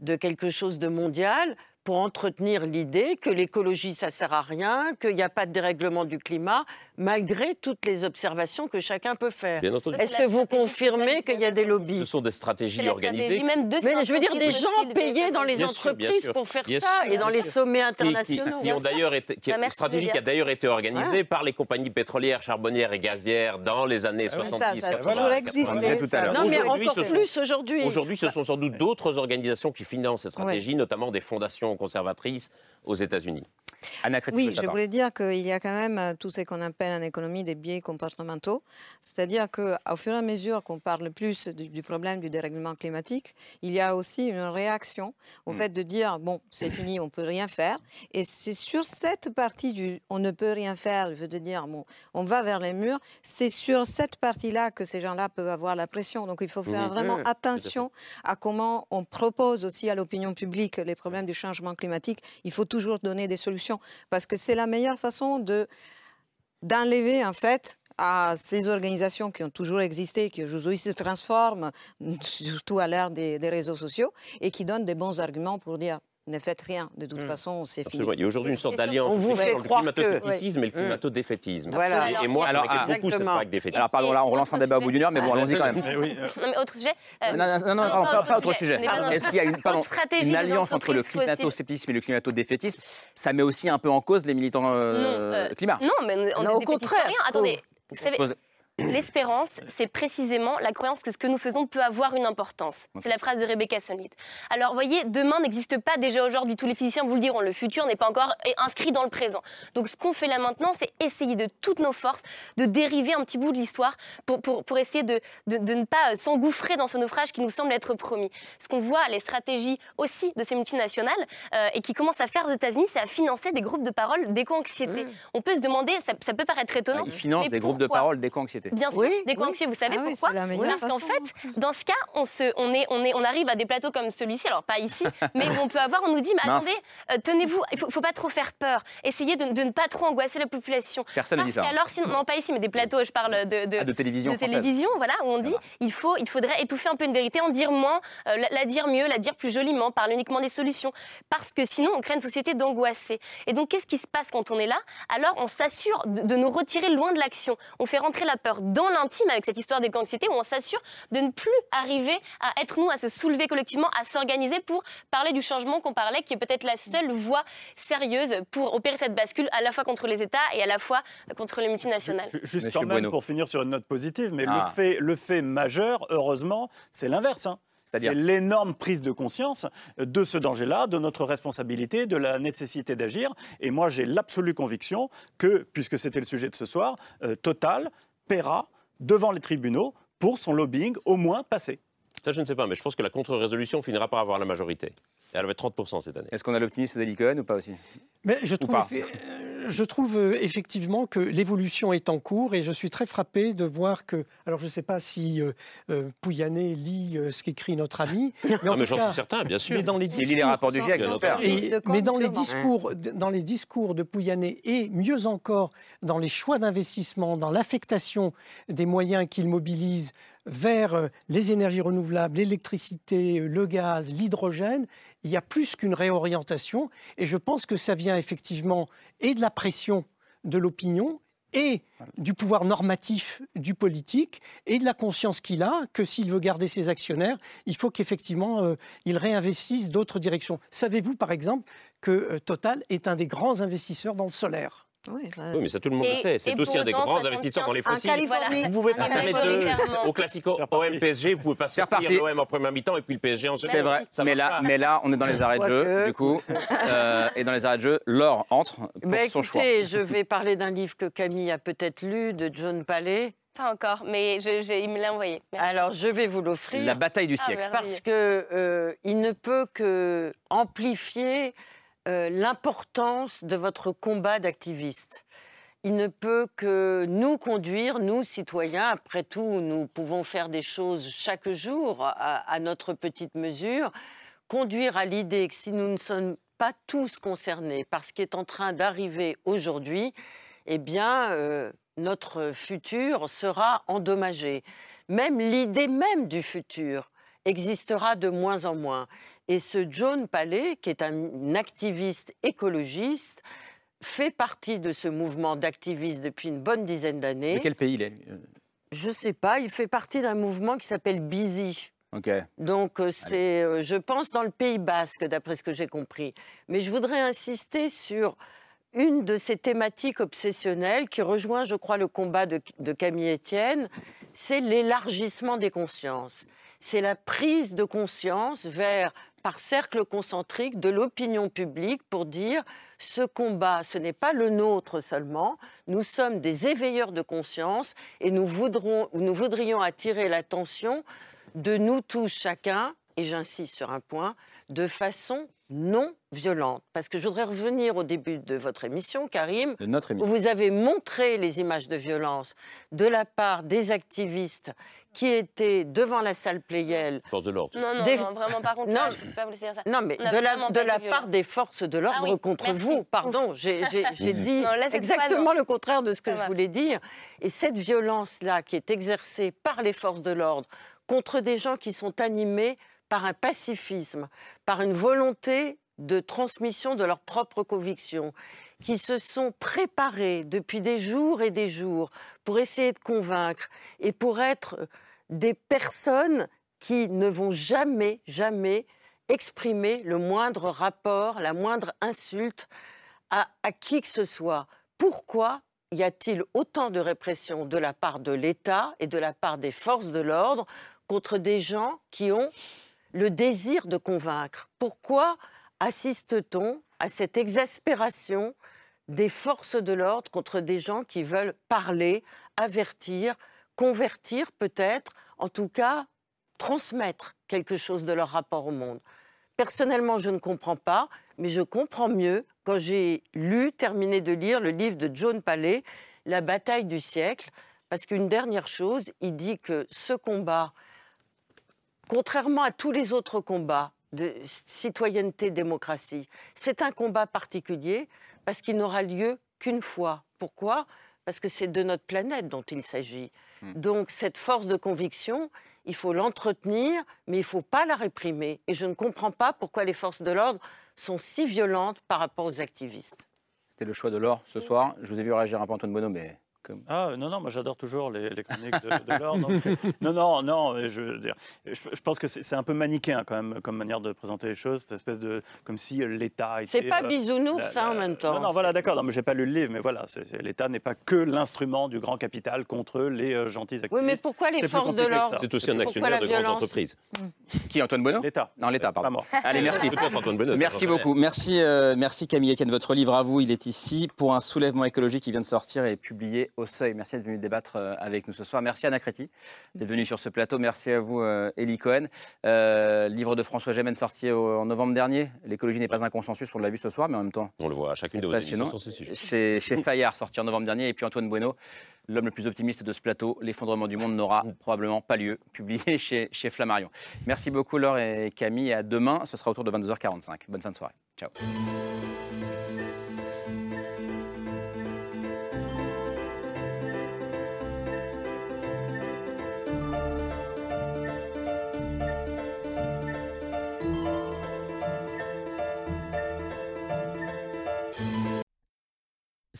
de quelque chose de mondial, pour entretenir l'idée que l'écologie, ça sert à rien, qu'il n'y a pas de dérèglement du climat, malgré toutes les observations que chacun peut faire. Bien entendu. Est-ce que vous confirmez qu'il y a des lobbies Ce sont des stratégies organisées. Mais je veux dire des gens payés dans les Bien sûr, bien entreprises sûr. pour faire Bien ça et dans les sommets Qui- qui- internationaux. Qui, ont d'ailleurs été, qui, une stratégie qui a d'ailleurs été organisée Ouais. par les compagnies pétrolières, charbonnières et gazières dans les années Ah oui. 70. Ça, ça a 80, toujours existé, 90. ça. Non, mais Aujourd'hui, encore ce sont- plus aujourd'hui. Aujourd'hui, ce sont sans doute d'autres organisations qui financent ces stratégies, notamment des fondations conservatrices aux États-Unis. Anna Oui, je voulais dire qu'il y a quand même euh, tout ce qu'on appelle en économie des biais comportementaux. C'est-à-dire qu'au fur et à mesure qu'on parle plus du, du problème du dérèglement climatique, il y a aussi une réaction au fait de dire bon, c'est fini, on peut rien faire. Et c'est sur cette partie du on ne peut rien faire, je veux dire bon, on va vers les murs, c'est sur cette partie-là que ces gens-là peuvent avoir la pression. Donc il faut faire vraiment attention à comment on propose aussi à l'opinion publique les problèmes du changement climatique. Il faut toujours donner des solutions parce que c'est la meilleure façon de d'enlever en fait à ces organisations qui ont toujours existé, qui aujourd'hui se transforment, surtout à l'ère des, des réseaux sociaux, et qui donnent des bons arguments pour dire ne faites rien, de toute façon c'est fini. Il y a aujourd'hui une sorte d'alliance On vous entre fait le climato-scepticisme et le Oui. climato-défaitisme. Voilà. Et, et moi, Alors, je m'inquiète beaucoup cette vague défaitiste. Alors pardon, là on relance un débat au bout d'une heure, mais bon, allons-y quand même. Non, mais autre sujet. euh, Non, non, non, pas, pas autre sujet. Est-ce qu'il y a une, pardon, une alliance entre le climato-scepticisme et le climato-défaitisme Ça met aussi un peu en cause les militants euh, Non, euh, climat. Non, mais on, Non, est Attendez, L'espérance, c'est précisément la croyance que ce que nous faisons peut avoir une importance. C'est la phrase de Rebecca Solnit. Alors, vous voyez, demain n'existe pas déjà aujourd'hui. Tous les physiciens vous le diront. Le futur n'est pas encore inscrit dans le présent. Donc, ce qu'on fait là maintenant, c'est essayer de toutes nos forces de dériver un petit bout de l'histoire pour, pour, pour essayer de, de, de ne pas s'engouffrer dans ce naufrage qui nous semble être promis. Ce qu'on voit, les stratégies aussi de ces multinationales euh, et qui commencent à faire aux États-Unis, c'est à financer des groupes de parole d'éco-anxiété. On peut se demander, ça, ça peut paraître étonnant. Ils financent des groupes de parole d'éco-anxiété. Bien sûr, Oui, des oui. anxieux, vous savez Ah pourquoi Parce qu'en fait, dans ce cas, on, se, on, est, on, est, on arrive à des plateaux comme celui-ci, alors pas ici, mais où on peut avoir, on nous dit, mais Mince. attendez, euh, tenez-vous, il faut, faut pas trop faire peur, essayez de, de ne pas trop angoisser la population. Personne n'a dit Parce ça. qu'alors, sinon, non pas ici, mais des plateaux, je parle de, de, Ah, de télévision de française. télévision, voilà, où on dit, il, faut, il faudrait étouffer un peu une vérité, en dire moins, euh, la, la dire mieux, la dire plus joliment, parler uniquement des solutions, parce que sinon, on crée une société d'angoissés. Et donc, qu'est-ce qui se passe quand on est là? Alors, on s'assure de, de nous retirer loin de l'action. On fait rentrer la peur dans l'intime avec cette histoire d'éco-anxiété, où on s'assure de ne plus arriver à être nous, à se soulever collectivement, à s'organiser pour parler du changement qu'on parlait, qui est peut-être la seule voie sérieuse pour opérer cette bascule à la fois contre les États et à la fois contre les multinationales. Ju- Juste Monsieur quand même Bueno. pour finir sur une note positive, mais Ah. le, fait, le fait majeur, heureusement, c'est l'inverse. hein. C'est-à-dire C'est l'énorme prise de conscience de ce danger-là, de notre responsabilité, de la nécessité d'agir. Et moi, j'ai l'absolue conviction que, puisque c'était le sujet de ce soir, euh, Total paiera devant les tribunaux pour son lobbying au moins passé. Ça, je ne sais pas, mais je pense que la contre-résolution finira par avoir la majorité. Elle va être 30% cette année. Est-ce qu'on a l'optimisme d'Eli Cohen ou pas aussi? Mais je Ou trouve, euh, je trouve euh, effectivement que l'évolution est en cours et je suis très frappé de voir que. Alors, je ne sais pas si euh, euh, Pouyanné lit euh, ce qu'écrit notre ami. Mais, Ah, j'en suis certain, bien sûr. Mais dans les Il lit les rapports du GIEC, Et- mais dans les discours, dans les discours de Pouyanné et mieux encore dans les choix d'investissement, dans l'affectation des moyens qu'il mobilise vers les énergies renouvelables, l'électricité, le gaz, l'hydrogène, il y a plus qu'une réorientation. Et je pense que ça vient effectivement et de la pression de l'opinion et du pouvoir normatif du politique et de la conscience qu'il a que s'il veut garder ses actionnaires, il faut qu'effectivement euh, il réinvestisse d'autres directions. Savez-vous par exemple que euh, Total est un des grands investisseurs dans le solaire? Oui, Oui, mais ça, tout le monde Et- le sait. C'est aussi un des grands investisseurs dans les fossiles. Vous pouvez pas permettre de, au classico OM PSG, vous pouvez pas sortir l'OM en première mi-temps et puis le PSG en C'est seconde. vrai, Ça mais là, pas. mais là, on est dans les arrêts de jeu, du coup. Euh, et dans les arrêts de jeu, Laure entre pour son choix. écoutez, je vais parler d'un livre que Camille a peut-être lu, de John Paley. Pas encore, mais je- je- il me l'a envoyé. Merci. Alors, je vais vous l'offrir. La bataille du Ah, siècle. Parce que euh, il ne peut que amplifier euh, l'importance de votre combat d'activiste. Il ne peut que nous conduire, nous citoyens, après tout, nous pouvons faire des choses chaque jour à, notre petite mesure, conduire à l'idée que si nous ne sommes pas tous concernés par ce qui est en train d'arriver aujourd'hui, eh bien, euh, notre futur sera endommagé. Même l'idée même du futur existera de moins en moins. Et ce John Paley, qui est un activiste écologiste, fait partie de ce mouvement d'activistes depuis une bonne dizaine d'années. De quel pays il est lui Je sais pas, il fait partie d'un mouvement qui s'appelle Busy. Ok. Donc euh, c'est, euh, je pense, dans le Pays basque, d'après ce que j'ai compris. Mais je voudrais insister sur une de ces thématiques obsessionnelles qui rejoint, je crois, le combat de, de Camille Etienne, c'est l'élargissement des consciences. C'est la prise de conscience vers, par cercle concentrique, de l'opinion publique pour dire ce combat, ce n'est pas le nôtre seulement, nous sommes des éveilleurs de conscience et nous, voudrons, nous voudrions attirer l'attention de nous tous chacun, et j'insiste sur un point, de façon non violente. Parce que je voudrais revenir au début de votre émission, Karim, De notre où vous avez montré les images de violence de la part des activistes qui étaient devant la salle Playel. Force de l'ordre. Non, non, Des- non, vraiment, par contre, Non. là, je ne peux pas vous laisser dire ça. Non, mais de la, de la part des forces de l'ordre Ah oui, contre merci. vous. Pardon, j'ai dit Non, là, exactement le contraire de ce que Ça je va. voulais dire. Et cette violence-là qui est exercée par les forces de l'ordre contre des gens qui sont animés par un pacifisme, par une volonté de transmission de leurs propres convictions, qui se sont préparés depuis des jours et des jours pour essayer de convaincre et pour être des personnes qui ne vont jamais, jamais exprimer le moindre rapport, la moindre insulte à, à qui que ce soit. Pourquoi y a-t-il autant de répression de la part de l'État et de la part des forces de l'ordre contre des gens qui ont le désir de convaincre? Pourquoi assiste-t-on à cette exaspération des forces de l'ordre contre des gens qui veulent parler, avertir, convertir peut-être, en tout cas transmettre quelque chose de leur rapport au monde. Personnellement, je ne comprends pas, mais je comprends mieux quand j'ai lu, terminé de lire le livre de John Paley, La bataille du siècle, parce qu'une dernière chose, il dit que ce combat, contrairement à tous les autres combats de citoyenneté, démocratie, c'est un combat particulier parce qu'il n'aura lieu qu'une fois. Pourquoi? Parce que c'est de notre planète dont il s'agit. Donc cette force de conviction, il faut l'entretenir, mais il ne faut pas la réprimer. Et je ne comprends pas pourquoi les forces de l'ordre sont si violentes par rapport aux activistes. C'était le choix de Laure ce soir. Je vous ai vu réagir un peu Antoine Bonneau, mais comme... Ah non, non, moi j'adore toujours les, les chroniques de, de non, non, non, je, veux dire, je, je pense que c'est un peu manichéen quand même comme manière de présenter les choses, cette espèce de comme si euh, l'État était. C'est pas euh, bisounours, la- ça, en la- même temps. Non, non, voilà, d'accord. Non, mais j'ai pas lu le livre, mais voilà, l'État n'est pas que l'instrument du grand capital contre les euh, gentils activistes. Oui, mais pourquoi les forces de l'ordre. C'est aussi un actionnaire de grandes entreprises. Qui, Antoine Bonneau L'État. Non, l'État, pardon. Pas moi. Allez, merci. Bonneau, Merci beaucoup. Merci, euh, merci Camille Etienne. Votre livre à vous, il est ici pour un soulèvement écologique qui vient de sortir et est publié au seuil. Merci d'être venu débattre euh, avec nous ce soir. Merci Anna Créti d'être venue sur ce plateau. Merci à vous, euh, Elie Cohen. Euh, livre de François Gémen sorti en novembre dernier. L'écologie n'est pas un consensus, on l'a vu ce soir, mais en même temps. On le voit à chacune de vos émissions sur ces sujets. Chez, chez Fayard, sorti en novembre dernier, et puis Antoine Bueno, l'homme le plus optimiste de ce plateau. L'effondrement du monde n'aura probablement pas lieu, publié chez, chez Flammarion. Merci beaucoup, Laure et Camille. À demain, ce sera autour de 22h45. Bonne fin de soirée. Ciao.